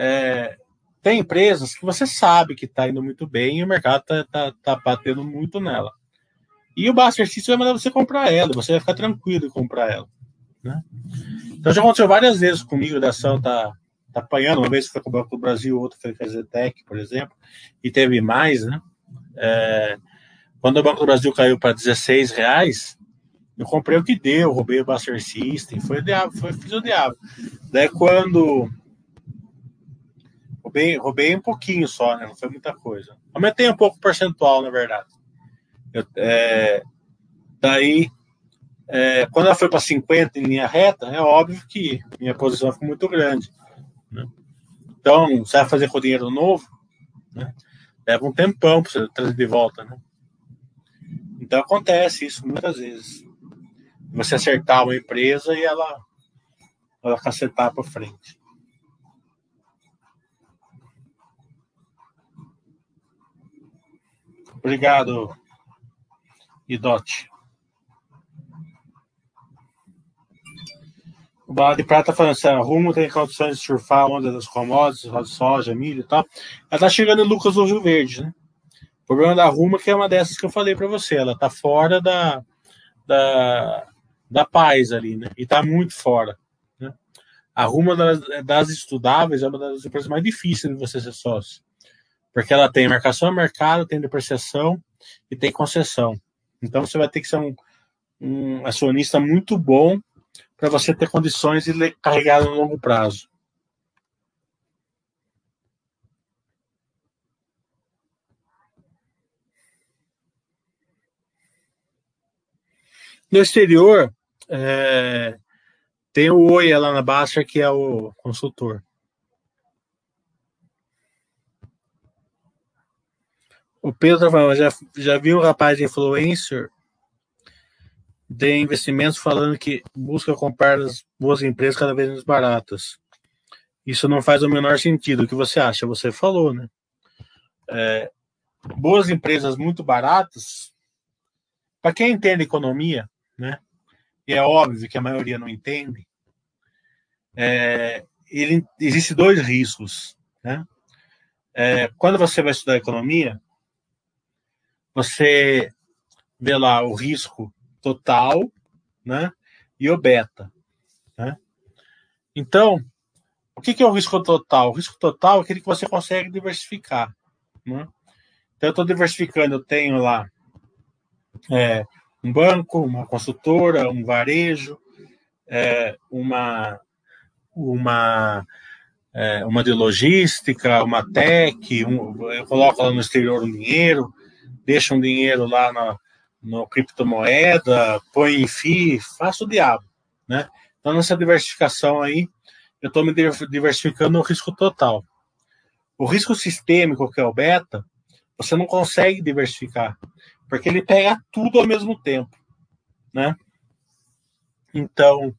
É, tem empresas que você sabe que está indo muito bem e o mercado está tá, tá batendo muito nela. E o Buster System vai mandar você comprar ela, você vai ficar tranquilo em comprar ela. Né? Então já aconteceu várias vezes comigo da ação tá, tá apanhando, uma vez foi com o Banco do Brasil, outra foi com a Zetec, por exemplo, e teve mais, né? É, quando o Banco do Brasil caiu para 16 reais, eu comprei o que deu, roubei o Buster System, foi o diabo, foi, fiz o diabo. Daí quando roubei, roubei um pouquinho só, né? Não foi muita coisa. Aumentei um pouco o percentual, na verdade. Eu, é, daí, é, quando ela foi para 50 em linha reta, é óbvio que minha posição ficou muito grande. Né? Então, você vai fazer com dinheiro novo, né? leva um tempão para você trazer de volta. Né? Então, acontece isso muitas vezes. Você acertar uma empresa e ela, ela cacetar para frente. Obrigado, Idote. O Bala de Prata falando assim, Rumo tem condições de surfar a onda das commodities, soja, milho e tal. Ela tá chegando em Lucas do Rio Verde, né? O problema da Rumo é que é uma dessas que eu falei para você. Ela tá fora da, da, da paz ali, né? E tá muito fora. Né? A Rumo das, das estudáveis é uma das empresas mais difíceis de você ser sócio. Porque ela tem marcação mercado, tem depreciação e tem concessão. Então você vai ter que ser um, um acionista muito bom para você ter condições de carregar no longo prazo. No exterior, é, tem o Oi lá na Baixa, que é o consultor. O Pedro falando, já, já viu um rapaz de influencer de investimentos falando que busca comprar as boas empresas cada vez mais baratas. Isso não faz o menor sentido. O que você acha? Você falou, né? É, boas empresas muito baratas, para quem entende economia, né? E é óbvio que a maioria não entende. É, ele, existe dois riscos, né? É, quando você vai estudar economia, você vê lá o risco total, né? E o beta, né? Então, o que, que é o risco total? O risco total é aquele que você consegue diversificar, né? Então, eu estou diversificando, eu tenho lá é, um banco, uma consultora, um varejo, é, uma uma é, uma de logística, uma tech, um, eu coloco lá no exterior um dinheiro, deixa um dinheiro lá no, no criptomoeda, põe em FII, faço o diabo, né? Então, nessa diversificação aí, eu estou me diversificando no risco total. O risco sistêmico, que é o beta, você não consegue diversificar, porque ele pega tudo ao mesmo tempo, né? Então,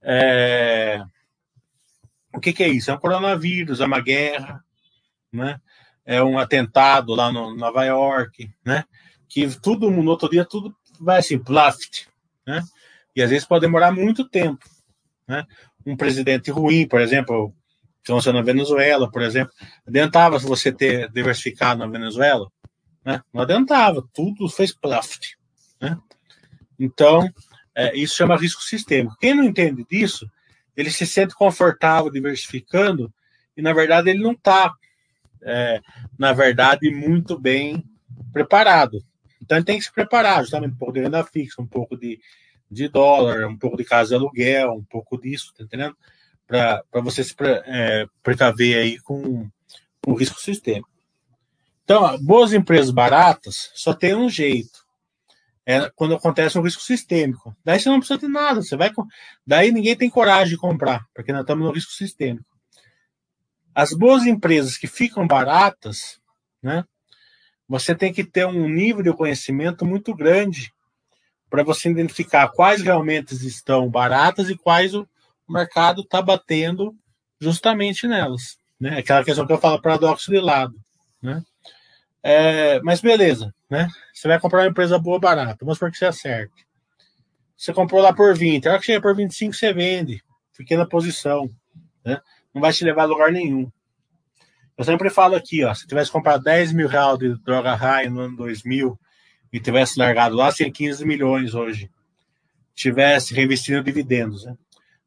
é... o que, que, é isso? É um coronavírus, é uma guerra, né? É um atentado lá no Nova York, né? Que tudo no outro dia tudo vai assim, plaft, né? E às vezes pode demorar muito tempo, né? Um presidente ruim, por exemplo, que aconteceu na Venezuela, por exemplo, adiantava se você ter diversificado na Venezuela, né? Não adiantava, tudo fez plaft, né? Então, é, isso chama risco sistêmico. Quem não entende disso ele se sente confortável diversificando e, na verdade, ele não está, é, na verdade, muito bem preparado. Então, tem que se preparar, justamente um pouco de renda fixa, um pouco de, de dólar, um pouco de casa de aluguel, um pouco disso, tá entendendo? Para você se é, precaver aí com, com o risco sistêmico. Então, boas empresas baratas só tem um jeito. É quando acontece um risco sistêmico. Daí você não precisa de nada. Você vai, daí ninguém tem coragem de comprar, porque nós estamos no risco sistêmico. As boas empresas que ficam baratas, né? Você tem que ter um nível de conhecimento muito grande para você identificar quais realmente estão baratas e quais o mercado está batendo justamente nelas. Né? Aquela questão que eu falo, paradoxo de lado. Né? É, mas beleza, né? Você vai comprar uma empresa boa barata, vamos supor que você acerte. Você comprou lá por 20, a hora que chega por 25 você vende, pequena posição, né? Não vai te levar a lugar nenhum. Eu sempre falo aqui, ó, se tivesse comprado 10 mil reais de droga high no ano 2000 e tivesse largado lá, tinha 15 milhões hoje. Tivesse reinvestido dividendos, né?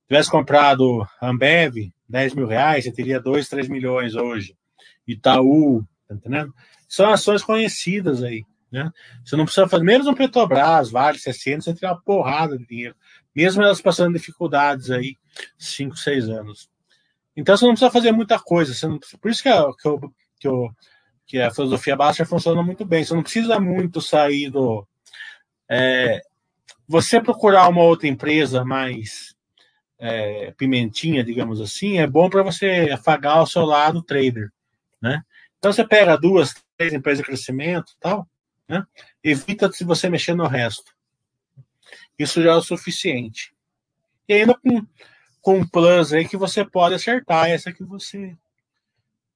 Tivesse comprado Ambev, 10 mil reais, você teria 2, 3 milhões hoje. Itaú, tá entendendo? São ações conhecidas aí. Né? Você não precisa fazer, menos no Petrobras, Vale, CSN, você tem uma porrada de dinheiro. Mesmo elas passando dificuldades aí, 5, 6 anos. Então você não precisa fazer muita coisa. Você não, por isso que, a, que, eu, que, eu, que a filosofia Baster funciona muito bem. Você não precisa muito sair do. É, você procurar uma outra empresa mais é, pimentinha, digamos assim, é bom para você afagar o seu lado trader. Né? Então você pega duas, três empresas de crescimento tal, né? evita se você mexer no resto. Isso já é o suficiente. E ainda com, com plus aí que você pode acertar essa que você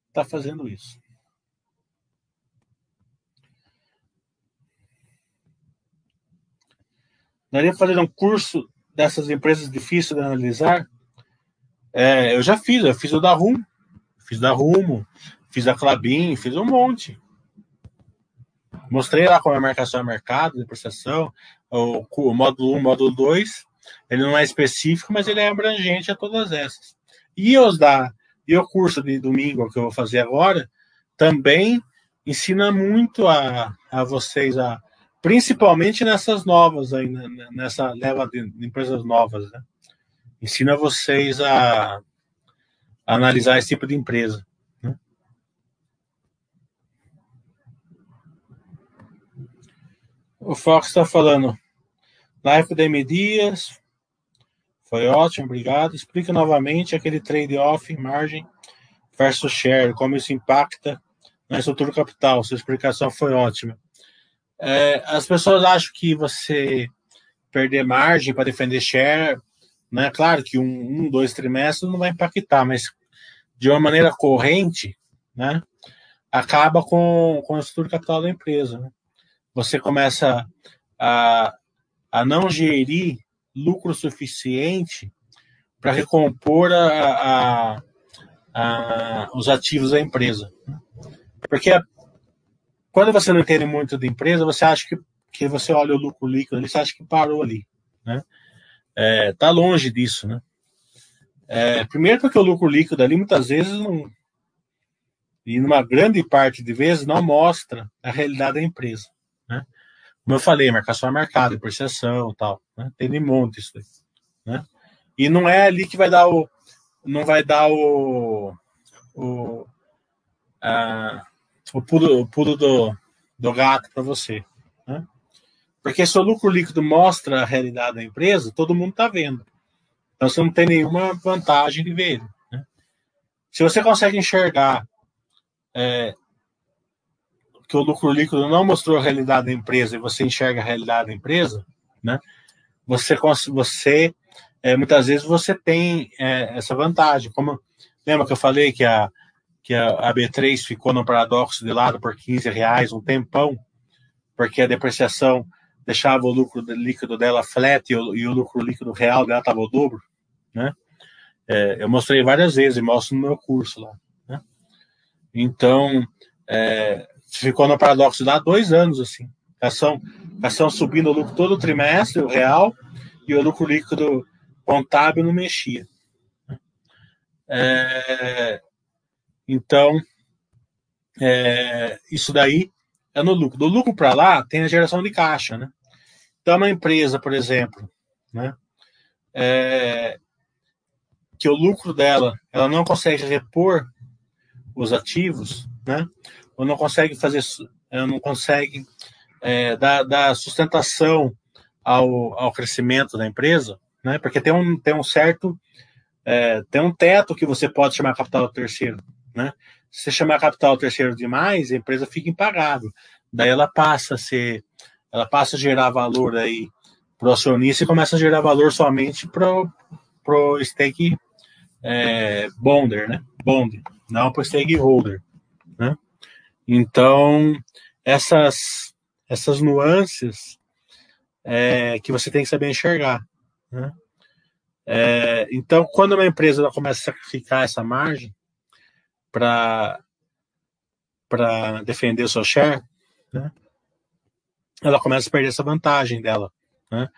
está fazendo isso. Daria fazer um curso dessas empresas difíceis de analisar? É, eu já fiz, eu fiz o da Rumo, fiz da Rumo, Fiz a Clabin, fiz um monte. Mostrei lá como é a marcação a mercado, depreciação, o, o módulo 1, módulo 2. Ele não é específico, mas ele é abrangente a todas essas. E os da e o curso de domingo que eu vou fazer agora também ensina muito a, a vocês a principalmente nessas novas aí né, nessa leva de, empresas novas, né? Ensina vocês a, a analisar esse tipo de empresa. O Fox está falando. Live da M Dias. Foi ótimo, obrigado. Explica novamente aquele trade-off margem versus share, como isso impacta na estrutura capital. Sua explicação foi ótima. É, as pessoas acham que você perder margem para defender share, né? Claro que um, um, dois trimestres não vai impactar, mas de uma maneira corrente, né? Acaba com, com a estrutura capital da empresa. Né? você começa a, a não gerir lucro suficiente para recompor a, a, a, os ativos da empresa. Porque quando você não entende muito da empresa, você acha que, que você olha o lucro líquido ali, você acha que parou ali. Né? É, tá longe disso, né? É, primeiro porque o lucro líquido ali muitas vezes não, e numa grande parte de vezes não mostra a realidade da empresa. Como eu falei, marcação é marcada, depreciação tal. Né? Tem um monte isso aí. Né? E não é ali que vai dar o. Não vai dar o. O, a, o pulo, o pulo do, do gato para você. Né? Porque se o lucro líquido mostra a realidade da empresa, todo mundo está vendo. Então você não tem nenhuma vantagem de ver. Né? Se você consegue enxergar é, que o lucro líquido não mostrou a realidade da empresa e você enxerga a realidade da empresa, né? Você, você é, muitas vezes você tem é, essa vantagem. Como lembra que eu falei que a que a, a B3 ficou no paradoxo de lado por 15 reais um tempão, porque a depreciação deixava o lucro líquido dela flat e o, e o lucro líquido real dela estava o dobro, né? É, eu mostrei várias vezes e mostro no meu curso lá. Né? Então, é, ficou no paradoxo lá dois anos, assim. Ação, ação subindo o lucro todo trimestre, o real, e o lucro líquido contábil não mexia. É, então, é, isso daí é no lucro. Do lucro para lá tem a geração de caixa, né? Então, uma empresa, por exemplo, né? É, que o lucro dela, ela não consegue repor os ativos, né? Ou não consegue fazer, ela não consegue é, dar, dar sustentação ao, ao crescimento da empresa, né? Porque tem um, tem um certo é, tem um teto que você pode chamar capital terceiro, né? Se você chamar capital terceiro demais, a empresa fica impagável. Daí ela passa a ser, ela passa a gerar valor aí para o acionista e começa a gerar valor somente para o stake é, bonder, né? Bond, não para o stakeholder? Então essas essas nuances é, que você tem que saber enxergar, né? É, então, quando uma empresa começa a sacrificar essa margem para defender o seu share, né, ela começa a perder essa vantagem dela, né,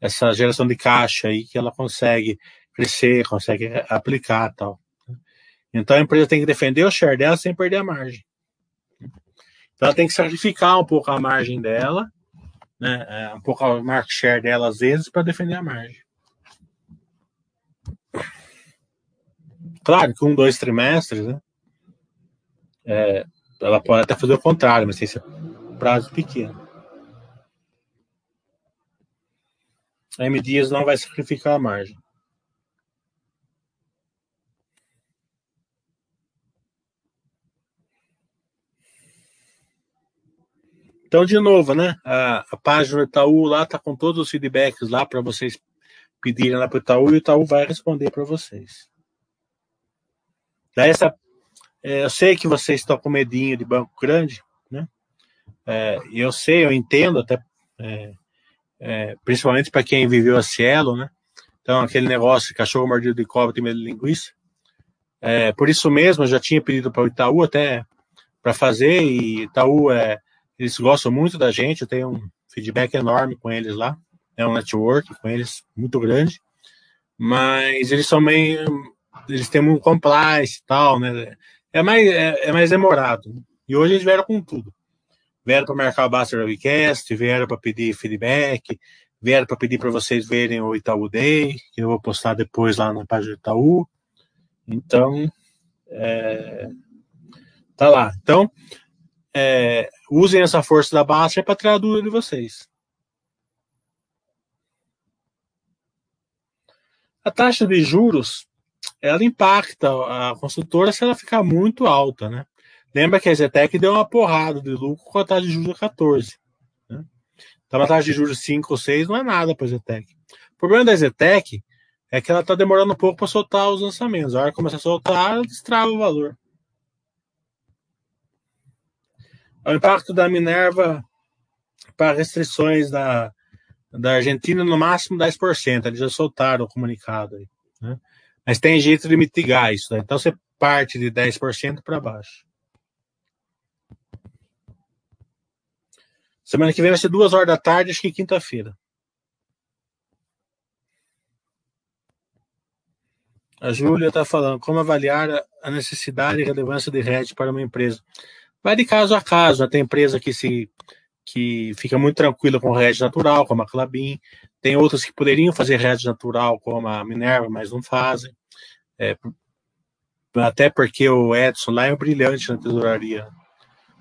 essa geração de caixa aí que ela consegue crescer, consegue aplicar tal. Né. Então a empresa tem que defender o share dela sem perder a margem. Então ela tem que sacrificar um pouco a margem dela, né, é, um pouco a market share dela às vezes para defender a margem. Claro que um, dois trimestres, né? É, ela pode até fazer o contrário, mas tem ser prazo pequeno. A M Dias não vai sacrificar a margem. Então, de novo, né? A, a página do Itaú lá tá com todos os feedbacks lá para vocês pedirem lá para o Itaú e o Itaú vai responder para vocês. Essa, é, eu sei que vocês estão com medinho de banco grande, né? É, eu sei, eu entendo até, é, é principalmente para quem viveu a Cielo, né? Então, aquele negócio de cachorro mordido de cobra tem medo de linguiça. É, por isso mesmo, eu já tinha pedido para o Itaú até para fazer, e Itaú, é, eles gostam muito da gente, eu tenho um feedback enorme com eles lá, é um network com eles muito grande, mas eles são meio eles têm um compliance e tal, né? É mais, é, é, mais demorado. E hoje eles vieram com tudo. Vieram para marcar o Buster Webcast, vieram para pedir feedback, vieram para pedir para vocês verem o Itaú Day, que eu vou postar depois lá na página do Itaú. Então, é, tá lá. Então, é, usem essa força da Baster para tirar a dúvida de vocês. A taxa de juros ela impacta a construtora se ela ficar muito alta, né? Lembra que a Zetec deu uma porrada de lucro com a taxa de juros 14. Né? Então, a taxa de juros 5 ou 6 não é nada para a Zetec. O problema da Zetec é que ela está demorando um pouco para soltar os lançamentos. A hora que começa a soltar, ela destrava o valor. O impacto da Minerva para restrições da, da Argentina, no máximo 10%. Eles já soltaram o comunicado aí. Né? Mas tem jeito de mitigar isso, né? Então você parte de 10% para baixo. Semana que vem vai ser duas horas da tarde, acho que quinta-feira. A Júlia está falando como avaliar a necessidade e relevância de RED para uma empresa. Vai de caso a caso. Né? Tem empresa que se que fica muito tranquila com RED natural, como a Clabin. Tem outras que poderiam fazer RED natural, como a Minerva, mas não fazem. É, até porque o Edson lá é brilhante na tesouraria.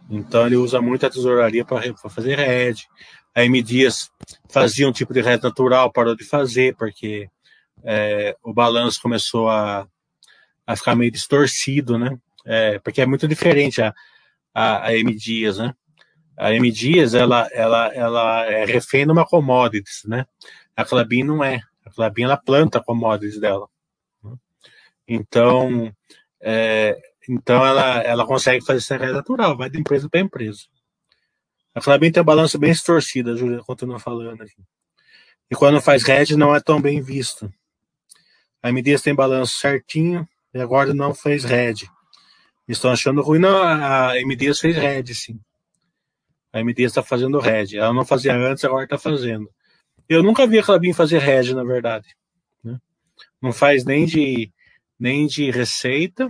Então ele usa muito a tesouraria para fazer red. A M Dias fazia um tipo de red natural, parou de fazer, porque é, o balanço começou a, a ficar meio distorcido, né? É, porque é muito diferente a, a, a M Dias, né? A M Dias, ela, ela, ela é refém de uma commodities, né? A Clabin não é. A Clabin, ela planta commodities dela. Então, é, então ela, ela consegue fazer essa rede natural, vai de empresa para empresa. A Clabin tem um balanço bem distorcido, a Júlia continua falando aqui. E quando faz rede não é tão bem visto. A MDs tem balanço certinho e agora não fez rede. Estão achando ruim. Não, a MDs fez rede, sim. A MDs está fazendo rede. Ela não fazia antes, agora está fazendo. Eu nunca vi a Clabin fazer rede, na verdade. Né? Não faz nem de nem de receita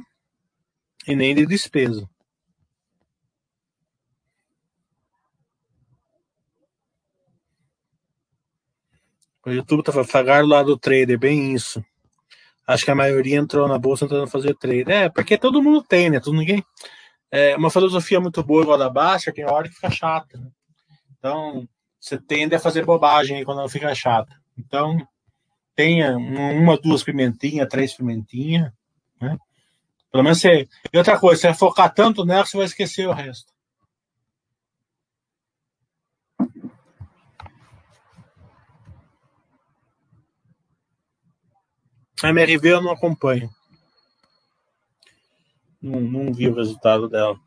e nem de despesa. O YouTube tá pagar lá do trader, bem isso. Acho que a maioria entrou na bolsa tentando fazer trade. É, porque todo mundo tem, né? Todo ninguém. É uma filosofia muito boa igual da Baixa, tem hora que fica chata. Né? Então, você tende a fazer bobagem aí quando ela fica chata. Então, tenha uma, duas pimentinhas, três pimentinhas, né? Pelo menos você. E outra coisa, você vai focar tanto nela que você vai esquecer o resto. A MRV eu não acompanho. Não, não vi o resultado dela.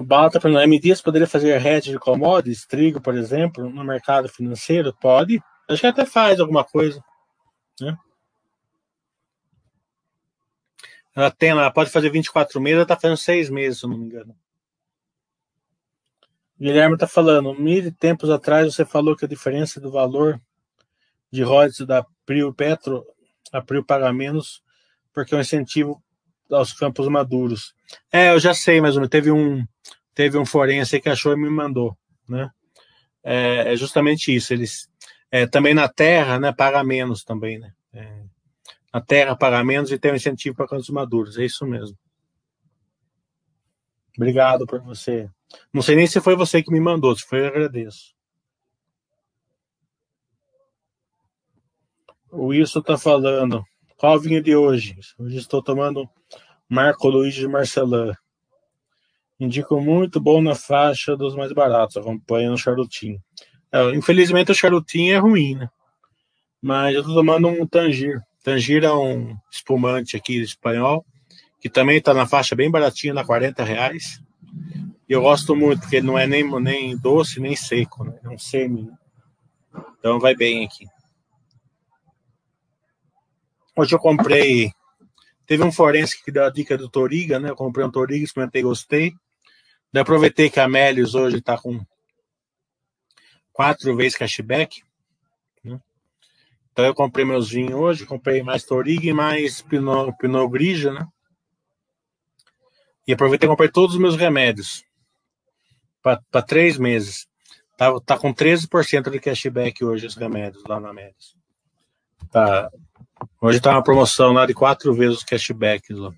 O para M Dias poderia fazer hedge de commodities, trigo, por exemplo, no mercado financeiro? Pode. Acho que até faz alguma coisa. Né? Ela tem ela pode fazer 24 meses, ela está fazendo 6 meses, se não me engano. Guilherme está falando, mil tempos atrás você falou que a diferença do valor de royalties da Prio Petro, a Prio paga menos porque é um incentivo aos campos maduros. É, eu já sei, mas teve um teve um forense que achou e me mandou, né? É, é justamente isso. Eles é, também na terra, né, paga menos também, né? É, na terra paga menos e tem um incentivo para campos maduros. É isso mesmo. Obrigado por você. Não sei nem se foi você que me mandou, se foi, eu agradeço. O Wilson está falando. Qual vinho de hoje? Hoje estou tomando Marco Luiz de Marcelin. Indico muito bom na faixa dos mais baratos. Acompanha no charutinho. É, infelizmente o charutinho é ruim, né? Mas eu tô tomando um Tangir. Tangir é um espumante aqui espanhol, que também está na faixa bem baratinha, na 40 reais. E eu gosto muito, porque ele não é nem, nem doce, nem seco, né? É um semi. Né? Então vai bem aqui. Hoje eu comprei. Teve um forense que deu a dica do Toriga, né? Eu comprei um Toriga, experimentei, gostei. Aproveitei que a Melios hoje está com quatro vezes cashback. Né? Então eu comprei meus vinhos hoje, comprei mais Toriga e mais Pinot, Pinot Grigio, né? E aproveitei e comprei todos os meus remédios para três meses. Tá, tá com 13% de cashback hoje os remédios lá na Médios. Tá, Hoje tá uma promoção lá de quatro vezes os cashbacks lá.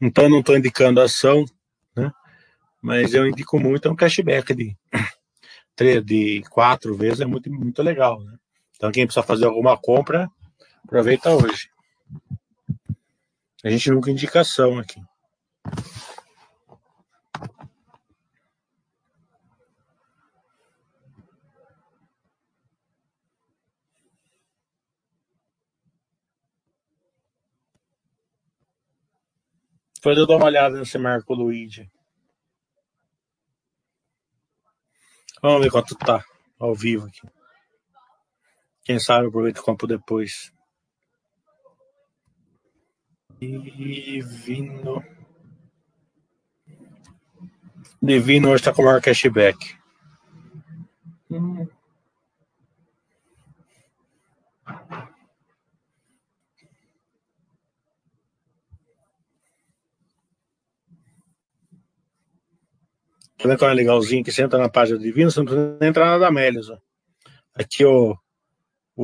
Então não estou indicando ação, né? Mas eu indico muito é um cashback de, [CLEARS THROAT] de quatro vezes é muito, muito legal, né? Então quem precisa fazer alguma compra, aproveita hoje. A gente nunca indicação aqui. Depois eu dou uma olhada nesse Marco Luigi. Vamos ver quanto tá ao vivo aqui. Quem sabe eu aproveito e compro depois. Divino. Divino hoje tá com maior cashback. Hum. Tá vendo como é legalzinho que você entra na página do Divino, você não precisa nem entrar na da Amélias. Ó. Aqui o,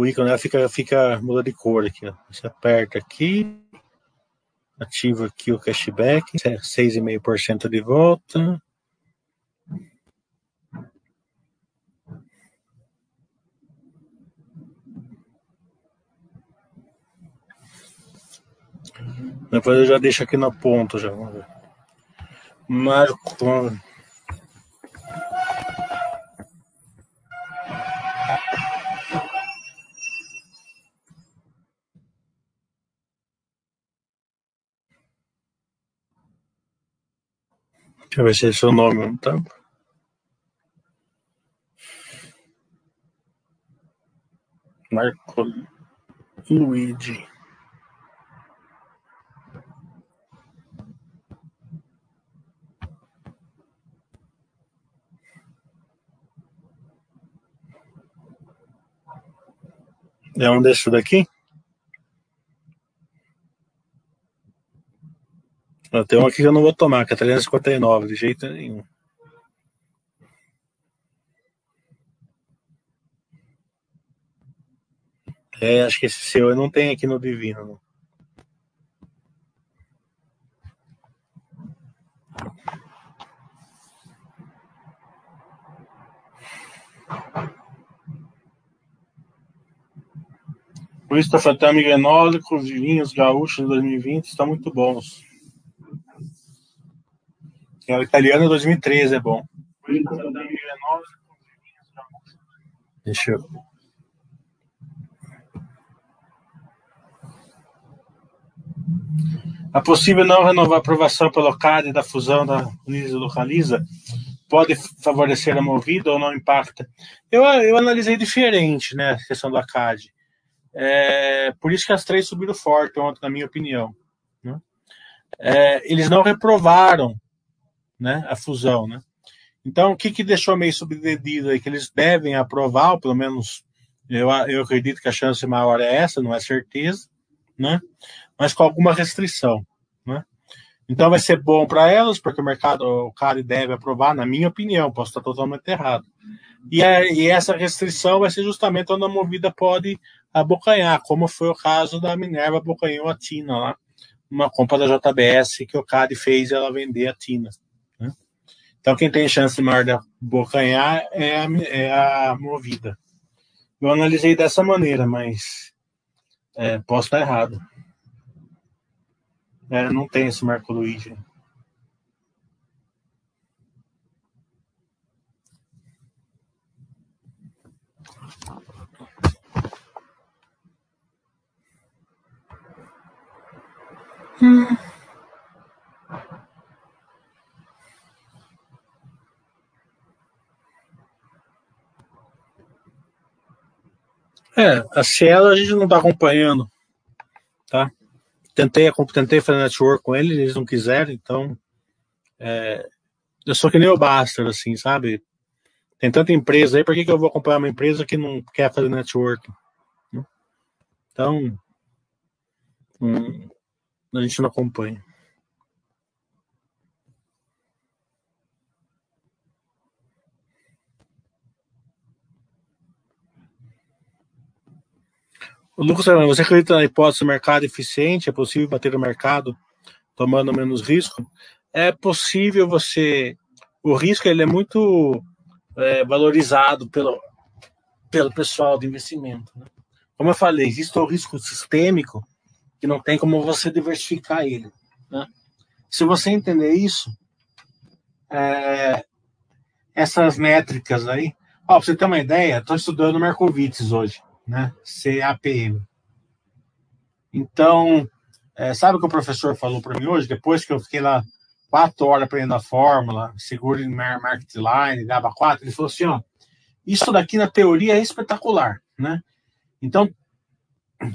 ícone ela fica, fica muda de cor aqui. Ó. Você aperta aqui, ativa aqui o cashback, 6,5% de volta. Depois eu já deixo aqui na ponta já. Vamos ver. Marco. Deixa eu ver se é seu nome não tá. Marco Luigi. É um desses daqui? Tem um aqui que eu não vou tomar, que é 359, de jeito nenhum. É, acho que esse seu eu não tenho aqui no Divino. Não. Por isso, Fatame Grenólico, vinhos gaúchos de 2020 estão muito bons. O italiano 2013 é bom. Deixa eu. A possível não renovar aprovação pelo CAD da fusão da Unisa Localiza pode favorecer a movida ou não impacta? Eu, eu analisei diferente, né, a questão do CAD. É, por isso que as três subiram forte ontem, na minha opinião. Né? É, eles não reprovaram né, a fusão. Né? Então, o que, que deixou meio subdedido aí? Que eles devem aprovar, ou pelo menos eu, eu acredito que a chance maior é essa, não é certeza, né? mas com alguma restrição. Né? Então, vai ser bom para elas, porque o mercado, o CARI deve aprovar, na minha opinião, posso estar totalmente errado. E, é, e essa restrição vai ser justamente onde a movida pode abocanhar, como foi o caso da Minerva abocanhou a Tina lá, uma compra da JBS que o CAD fez ela vender a Tina. Então, quem tem chance maior de abocanhar é a, é a movida. Eu analisei dessa maneira, mas é, posso estar errado. É, não tem esse Marco Luigi. Hum. É, a Cielo a gente não está acompanhando, tá? Tentei, tentei fazer network com eles, eles não quiseram, então é, eu sou que nem o Bastard, assim, sabe? Tem tanta empresa aí, por que, que eu vou acompanhar uma empresa que não quer fazer network? Então, hum, a gente não acompanha. Lucas, você acredita na hipótese do mercado eficiente? É possível bater o mercado tomando menos risco? É possível você. O risco ele é muito é, valorizado pelo, pelo pessoal de investimento. Né? Como eu falei, existe o risco sistêmico que não tem como você diversificar ele. Né? Se você entender isso, é, essas métricas aí, ó, pra você ter uma ideia, estou estudando Markowitz hoje, né? CAPM. Então, é, sabe o que o professor falou para mim hoje? Depois que eu fiquei lá quatro horas aprendendo a fórmula, seguro em market line, GABA 4, ele falou assim, ó, isso daqui na teoria é espetacular, né? Então,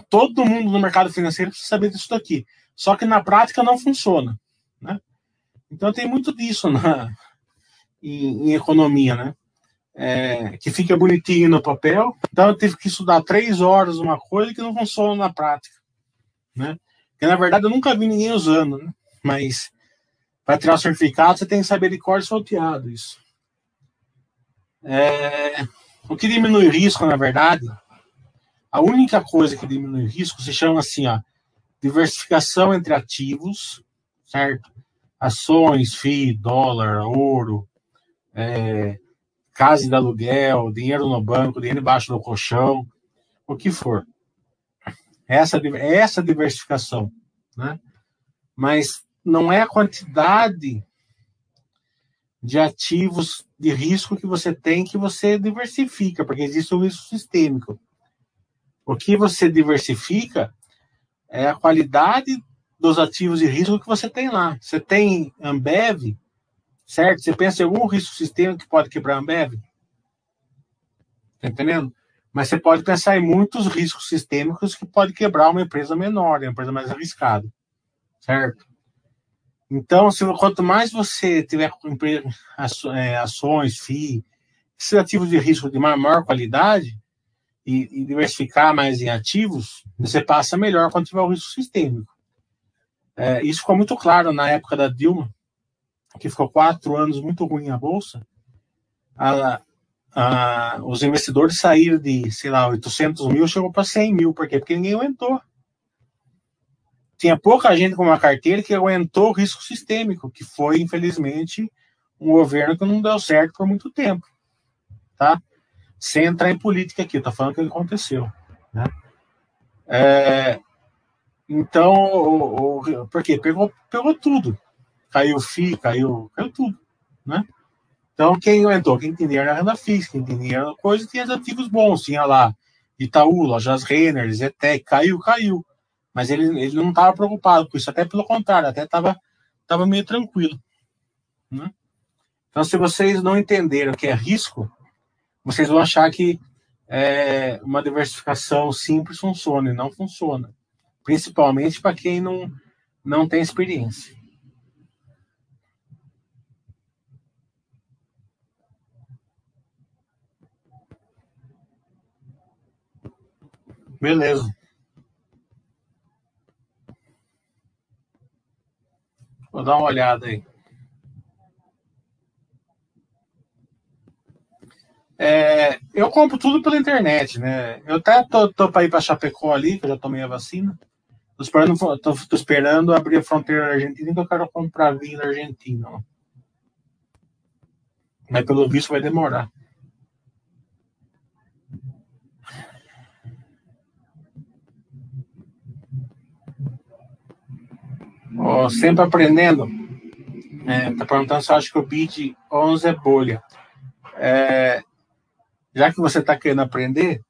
todo mundo no mercado financeiro precisa saber disso daqui. Só que na prática não funciona. Né? Então tem muito disso na, em, em economia, né? É, que fica bonitinho no papel. Então eu tive que estudar três horas uma coisa que não funciona na prática. Né? Porque na verdade eu nunca vi ninguém usando, né? mas para tirar o certificado você tem que saber de cor salteado isso. É, o que diminui risco, na verdade, a única coisa que diminui risco se chama assim, ó, diversificação entre ativos, certo? Ações, FII, dólar, ouro, é, casa de aluguel, dinheiro no banco, dinheiro embaixo do colchão, o que for. Essa, essa diversificação, né? Mas não é a quantidade de ativos de risco que você tem que você diversifica, porque existe o risco sistêmico. O que você diversifica é a qualidade dos ativos de risco que você tem lá. Você tem Ambev, certo? Você pensa em algum risco sistêmico que pode quebrar a Ambev? Tá entendendo? Mas você pode pensar em muitos riscos sistêmicos que pode quebrar uma empresa menor, uma empresa mais arriscada, certo? Então, se, quanto mais você tiver é, ações, FII, esses ativos de risco de maior qualidade e, e, diversificar mais em ativos, você passa melhor quando tiver o risco sistêmico. É, isso ficou muito claro na época da Dilma, que ficou quatro anos muito ruim a bolsa. A, a, os investidores saíram de, sei lá, 800 mil, chegou para 100 mil. Por quê? Porque ninguém aguentou. Tinha pouca gente com uma carteira que aguentou o risco sistêmico, que foi, infelizmente, um governo que não deu certo por muito tempo. Tá? Sem entrar em política aqui, tá falando o que aconteceu. Né? É, então, o, o, porque pegou, pegou tudo. Caiu o FI, caiu, caiu tudo. Né? Então, quem entrou? Quem tinha dinheiro na renda fixa, quem tinha dinheiro na coisa, tinha ativos bons. Tinha lá Itaú, Lojas Renner, Zetec, caiu, caiu. Mas ele, ele não estava preocupado com isso, até pelo contrário, até estava tava meio tranquilo. Né? Então, se vocês não entenderam o que é risco, vocês vão achar que é, uma diversificação simples funciona e não funciona principalmente para quem não, não tem experiência. Beleza. Vou dar uma olhada aí. É, eu compro tudo pela internet, né? Eu até tô, tô para ir para Chapecó ali, que eu já tomei a vacina. Tô esperando, tô, tô esperando abrir a fronteira Argentina que eu quero comprar vinho da Argentina. Mas pelo visto vai demorar. Oh, sempre aprendendo. É, tá perguntando se eu acho que o BID 11 é bolha. É, já que você está querendo aprender,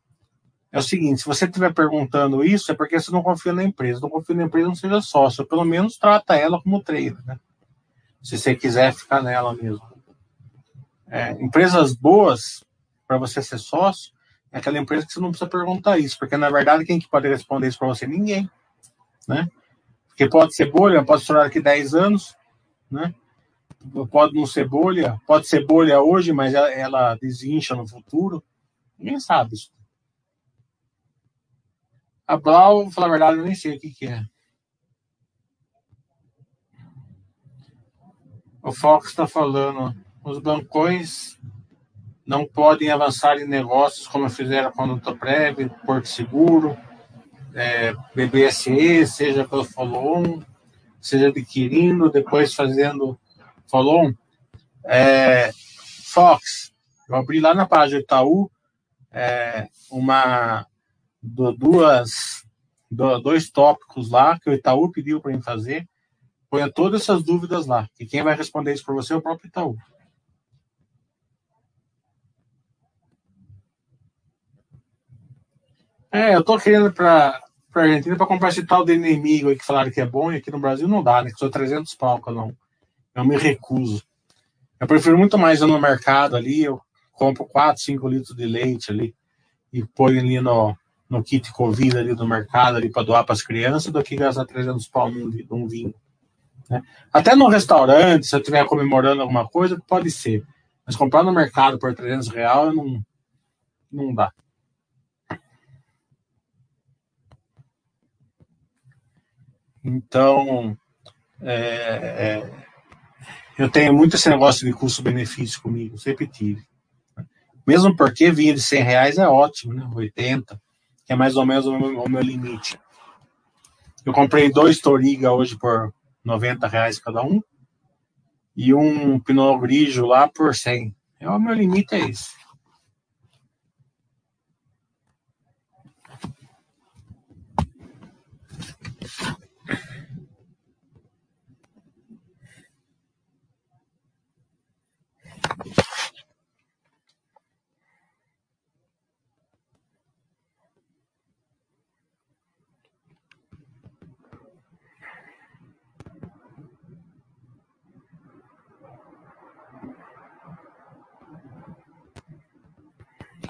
é o seguinte: se você estiver perguntando isso, é porque você não confia na empresa. Não confia na empresa, não seja sócio. Pelo menos trata ela como trader, né? Se você quiser ficar nela mesmo. É, empresas boas, para você ser sócio, é aquela empresa que você não precisa perguntar isso, porque na verdade quem que pode responder isso para você? Ninguém, né? Porque pode ser bolha, pode estourar daqui 10 anos, né? Pode não ser bolha, pode ser bolha hoje, mas ela, ela desincha no futuro. Ninguém sabe isso. A Blau, falar a verdade, eu nem sei o que, que é. O Fox está falando, os bancões não podem avançar em negócios como fizeram com a Nutoprev, Porto Seguro, é, BBSE, seja pelo follow seja adquirindo, depois fazendo follow é, Fox, eu abri lá na página do Itaú é, uma duas, do, dois tópicos lá que o Itaú pediu para mim fazer. Ponha todas essas dúvidas lá. E quem vai responder isso para você é o próprio Itaú. É, eu tô querendo para a Argentina para comprar esse tal de inimigo aí que falaram que é bom e aqui no Brasil não dá, né? Que sou 300 pau, não. Eu me recuso. Eu prefiro muito mais ir no mercado ali, eu compro 4, 5 litros de leite ali e põe ali no, no kit Covid ali do mercado ali para doar para as crianças do que gastar 300 pau num, num vinho. Né? Até no restaurante, se eu estiver comemorando alguma coisa, pode ser. Mas comprar no mercado por 300 reais não, não dá. Então, é, é, eu tenho muito esse negócio de custo-benefício comigo, sempre tive. Mesmo porque vinho de 100 reais é ótimo, né? 80 que é mais ou menos o meu, o meu limite. Eu comprei dois Toriga hoje por 90 reais cada um e um Pinot Grigio lá por 100. É, o meu limite é esse.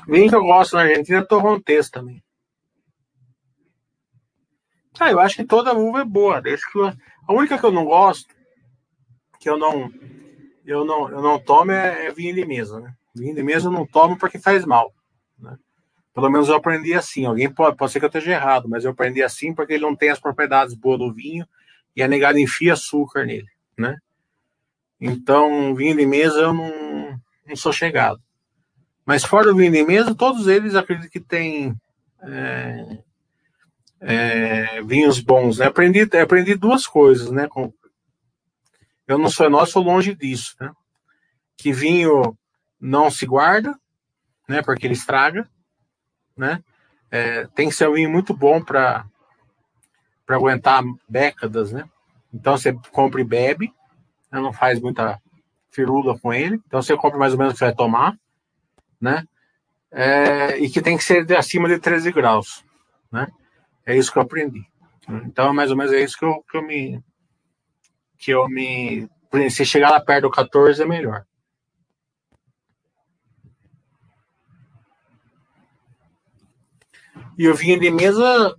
Vinho que eu gosto na Argentina é Torrontés também. Ah, eu acho que toda uva é boa. Desde que. A única que eu não gosto, que eu não, eu não, eu não tomo é, é vinho de mesa, né? Vinho de mesa eu não tomo porque faz mal. Né? Pelo menos eu aprendi assim. Alguém pode, pode ser que eu esteja errado, mas eu aprendi assim porque ele não tem as propriedades boas do vinho e a negada enfia açúcar nele, né? Então, vinho de mesa eu não, não sou chegado. Mas fora o vinho de mesa, todos eles acredito que têm é, é, vinhos bons. Né? Aprendi, aprendi duas coisas, né? Eu não sou nosso, longe disso, né? Que vinho não se guarda, né? Porque ele estraga, né? É, tem que ser um vinho muito bom para para aguentar décadas, né? Então você compra e bebe, né? não faz muita firula com ele. Então você compra mais ou menos o que vai tomar, né? É, e que tem que ser de acima de 13 graus, né? É isso que eu aprendi. Então, mais ou menos é isso que eu, que eu me que eu me. Se chegar lá perto do 14 é melhor. E o vinho de mesa,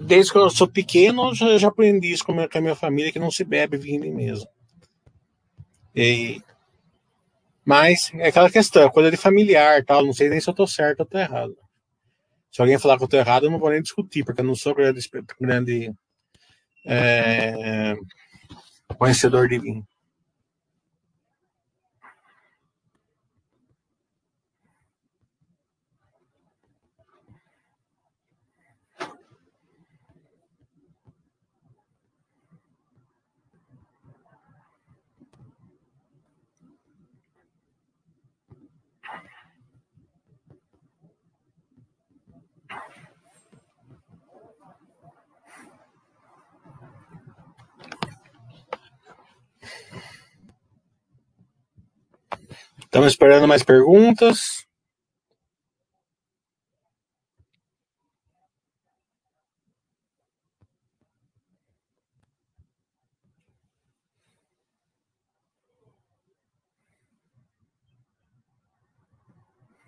desde que eu sou pequeno, já, já aprendi isso com a minha família, que não se bebe vinho de mesa. E, mas é aquela questão, coisa de familiar, tal. Não sei nem se eu tô certo ou tô errado. Se alguém falar que eu tô errado, eu não vou nem discutir, porque eu não sou grande, grande é, conhecedor de vinho. Estamos esperando mais perguntas.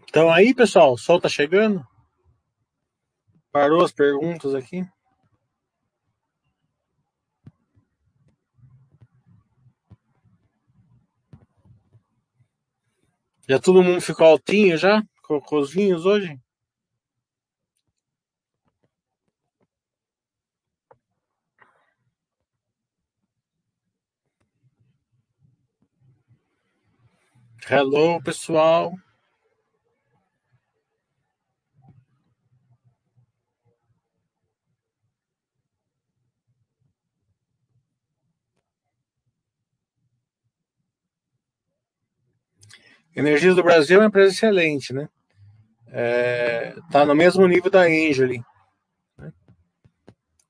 Então aí, pessoal, o sol tá chegando. Parou as perguntas aqui. Já todo mundo ficou altinho já? Com, com os vinhos hoje? Hello, pessoal. Energias do Brasil é uma empresa excelente, né? É, tá no mesmo nível da Angeli. Né?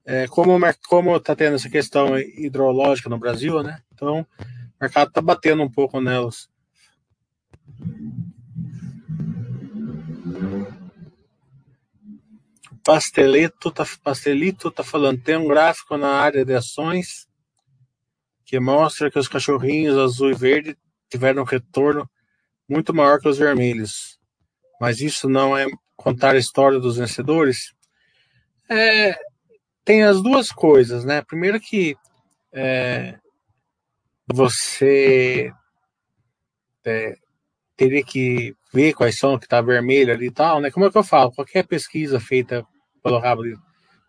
É, como como tá tendo essa questão hidrológica no Brasil, né? Então, o mercado tá batendo um pouco nelas. Pastelito tá, Pastelito tá falando, tem um gráfico na área de ações que mostra que os cachorrinhos azul e verde tiveram retorno muito maior que os vermelhos. Mas isso não é contar a história dos vencedores? É, tem as duas coisas, né? Primeiro que é, você é, teria que ver quais são que está vermelho ali e tal, né? Como é que eu falo? Qualquer pesquisa feita pelo rabo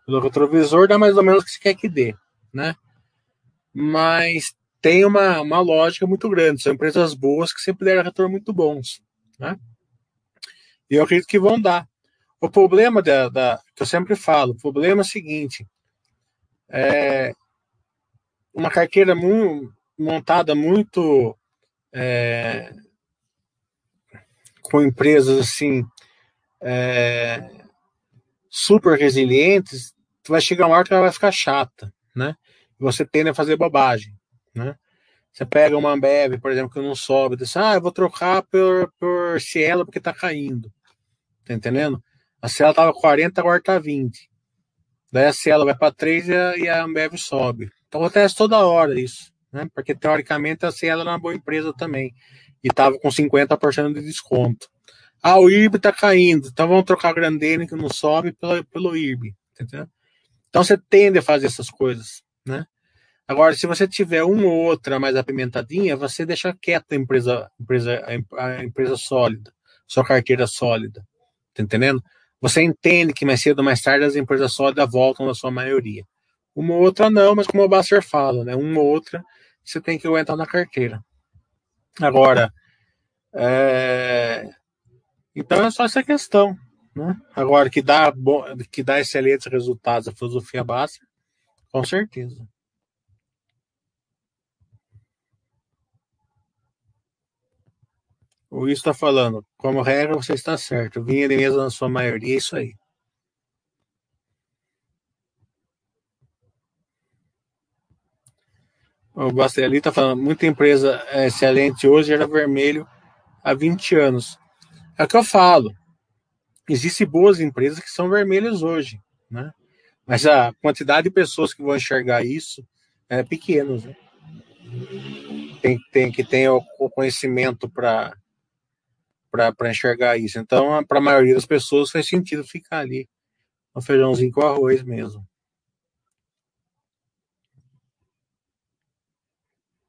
pelo retrovisor dá mais ou menos o que você quer que dê, né? Mas tem uma, uma lógica muito grande. São empresas boas que sempre deram retorno muito bons. Né? E eu acredito que vão dar. O problema da, da, que eu sempre falo, o problema é o seguinte: é uma carteira muito, montada muito é, com empresas assim é, super resilientes, vai chegar uma hora que ela vai ficar chata, né? Você tende a fazer bobagem né? Você pega uma Ambev, por exemplo, que não sobe, diz, ah, eu vou trocar por, por Cielo porque tá caindo. Tá entendendo? A Cielo tava 40, agora tá 20. Daí a Cielo vai para 3 e a, e a Ambev sobe. Então acontece toda hora isso, né? Porque teoricamente a Cielo era uma boa empresa também. E tava com 50% de desconto. Ah, o IRB está caindo, então vamos trocar o Grandene que não sobe pelo, pelo IRB, entendeu? Então você tende a fazer essas coisas, né? Agora, se você tiver uma ou outra mais apimentadinha, você deixa quieta a empresa, empresa, a empresa sólida, sua carteira sólida, tá entendendo? Você entende que mais cedo ou mais tarde as empresas sólidas voltam na sua maioria. Uma ou outra não, mas como o Basser fala, né? Uma ou outra você tem que aguentar na carteira. Agora, é... então é só essa questão. Né? Agora, que dá, bom, que dá excelentes resultados a filosofia Basser, com certeza. O Isso está falando, como regra, você está certo. Vinha de mesa na sua maioria, é isso aí. O Basteli está falando, muita empresa é excelente hoje era vermelho há 20 anos. É o que eu falo. Existem boas empresas que são vermelhas hoje, né? Mas a quantidade de pessoas que vão enxergar isso é pequena. Né? Tem, tem que ter o conhecimento para para enxergar isso. Então, para a maioria das pessoas faz sentido ficar ali no feijãozinho com arroz mesmo.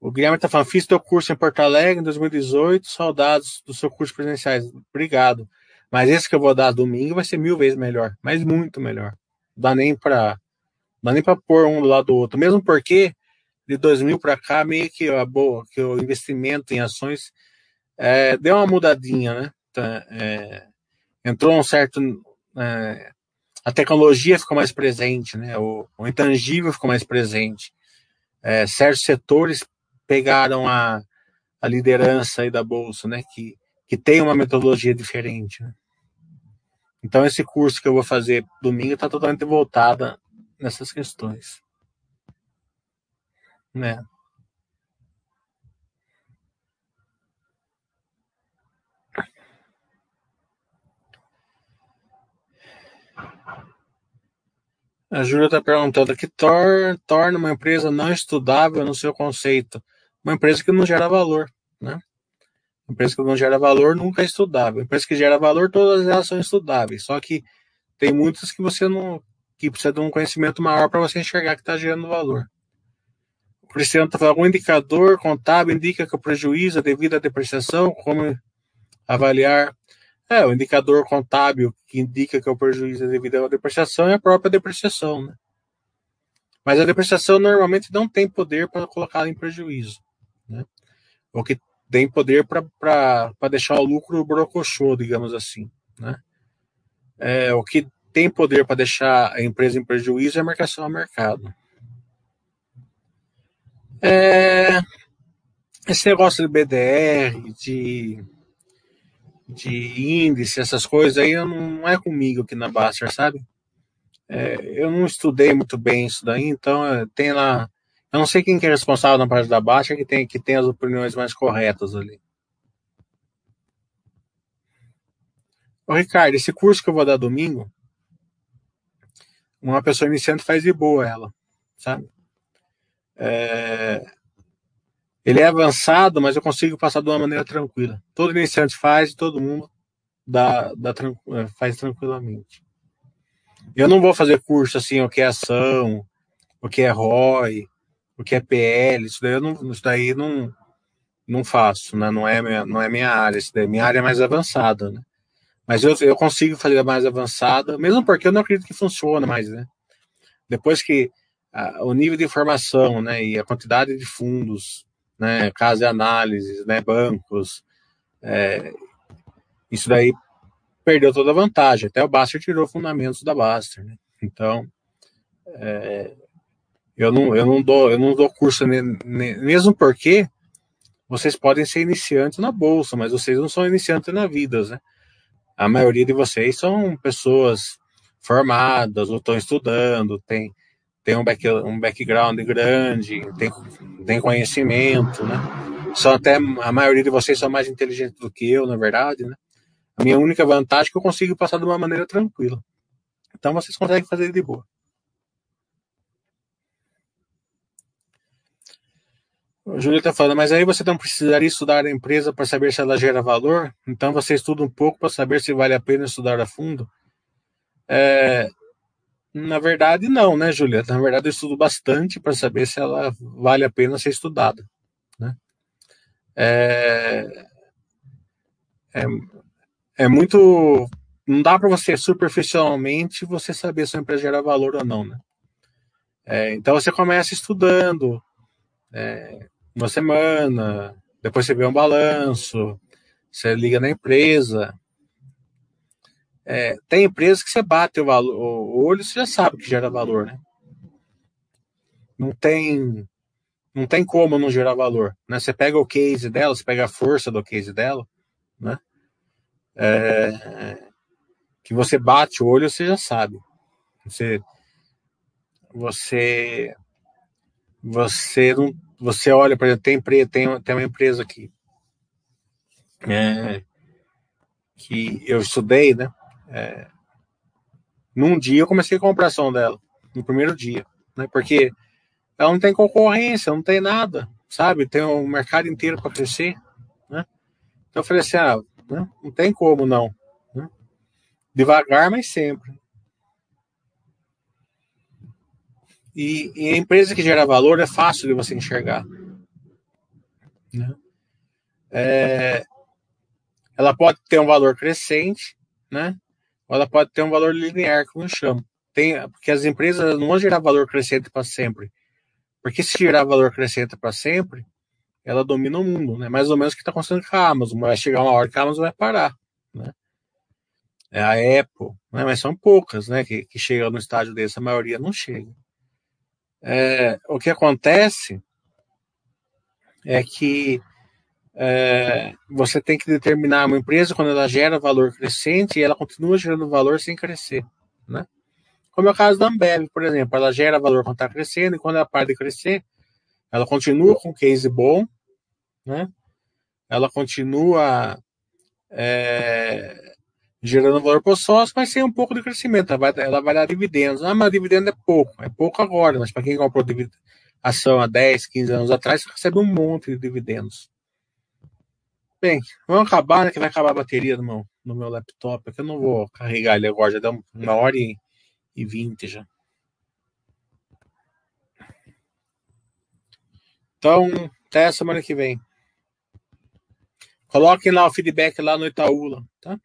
O Guilherme está falando, fiz teu curso em Porto Alegre em 2018, saudades do seu curso presenciais. Obrigado. Mas esse que eu vou dar domingo vai ser mil vezes melhor, mas muito melhor. Dá nem para dá nem para pôr um do lado do outro, mesmo porque de 2000 para cá meio que a boa, que o investimento em ações é, deu uma mudadinha, né? Tá, é, entrou um certo. É, a tecnologia ficou mais presente, né? O, o intangível ficou mais presente. É, certos setores pegaram a, a liderança aí da bolsa, né? Que, que tem uma metodologia diferente. Né? Então esse curso que eu vou fazer domingo está totalmente voltada nessas questões, né? A Júlia está perguntando que tor torna uma empresa não estudável no seu conceito. Uma empresa que não gera valor, né? Empresa que não gera valor nunca é estudável. Empresa que gera valor, todas elas são estudáveis. Só que tem muitas que você não. que precisa de um conhecimento maior para você enxergar que está gerando valor. O Cristiano está falando, algum indicador contábil indica que o prejuízo é devido à depreciação, como avaliar é, o indicador contábil que indica que o prejuízo é devido à depreciação é a própria depreciação, né? Mas a depreciação normalmente não tem poder para colocar em prejuízo, né? O que tem poder para deixar o lucro brocochô, digamos assim, né? É, o que tem poder para deixar a empresa em prejuízo é a marcação ao mercado. É, esse negócio de BDR, de de índice, essas coisas aí, não é comigo aqui na Baster, sabe? É, eu não estudei muito bem isso daí, então é, tem lá. Eu não sei quem que é responsável na parte da Baster que tem, que tem as opiniões mais corretas ali. Ô, Ricardo, esse curso que eu vou dar domingo, uma pessoa iniciante faz de boa ela, sabe? É, ele é avançado, mas eu consigo passar de uma maneira tranquila. Todo iniciante faz todo mundo dá, dá, é, faz tranquilamente. Eu não vou fazer curso assim, o que é ação, o que é ROI, o que é PL, isso daí, não, isso daí não, não faço, né? não, é minha, não é minha área, isso daí, minha área é mais avançada. Né? Mas eu, eu consigo fazer mais avançada, mesmo porque eu não acredito que funciona mais. Né? Depois que a, o nível de informação né, e a quantidade de fundos né, casa de análise, né, bancos, é, isso daí perdeu toda a vantagem. Até o Baster tirou fundamentos da Baster, né? Então, é, eu não, eu não dou, eu não dou curso mesmo porque vocês podem ser iniciantes na bolsa, mas vocês não são iniciantes na vida, né? A maioria de vocês são pessoas formadas ou estão estudando, tem tem um, back, um background grande, tem, tem conhecimento, né? São até, a maioria de vocês são mais inteligentes do que eu, na verdade, né? A minha única vantagem é que eu consigo passar de uma maneira tranquila. Então vocês conseguem fazer de boa. O Júlio está falando, mas aí você não precisaria estudar a empresa para saber se ela gera valor? Então você estuda um pouco para saber se vale a pena estudar a fundo? É, na verdade, não, né, Julieta? Na verdade, eu estudo bastante para saber se ela vale a pena ser estudada. Né? É, é, é muito. Não dá para você superficialmente você saber se a empresa gera valor ou não, né? É, então você começa estudando é, uma semana, depois você vê um balanço, você liga na empresa, é, tem empresas que você bate o, valor, o olho, você já sabe que gera valor, né? Não tem, não tem como não gerar valor, né? Você pega o case dela, você pega a força do case dela, né? É, que você bate o olho, você já sabe. Você, você, você não, você olha, exemplo, tem, tem, tem uma empresa aqui é, que eu estudei, né? É, num dia eu comecei a comprar ação dela, no primeiro dia, né? Porque ela não tem concorrência, não tem nada, sabe? Tem um mercado inteiro para crescer, né? Então eu falei assim, ah, né? não tem como não. Né? Devagar, mas sempre. E, e, a empresa que gera valor é fácil de você enxergar. Né? É, ela pode ter um valor crescente, né? Ela pode ter um valor linear, como eu chamo. Tem, porque as empresas não vão gerar valor crescente para sempre. Porque se gerar valor crescente para sempre, ela domina o mundo, né? Mais ou menos o que está acontecendo com a Amazon. Vai chegar uma hora que a Amazon vai parar, né? É a Apple, né? Mas são poucas, né? Que, que chegam no estágio desse. A maioria não chega. É, o que acontece é que é, você tem que determinar uma empresa quando ela gera valor crescente e ela continua gerando valor sem crescer, né? Como é o caso da Ambev, por exemplo, ela gera valor quando está crescendo e quando ela para de crescer, ela continua com case bom, né? Ela continua é, gerando valor para o sócio, mas sem um pouco de crescimento. Ela vai, ela vai dar dividendos. Ah, mas dividendo é pouco. É pouco agora, mas para quem comprou ação há 10, 15 anos atrás, recebe um monte de dividendos. Bem, vamos acabar, né? Que vai acabar a bateria no meu, no meu laptop. Aqui eu não vou carregar ele agora, já deu uma hora e, e vinte já. Então, até semana que vem. Coloquem lá o feedback lá no Itaúla, tá?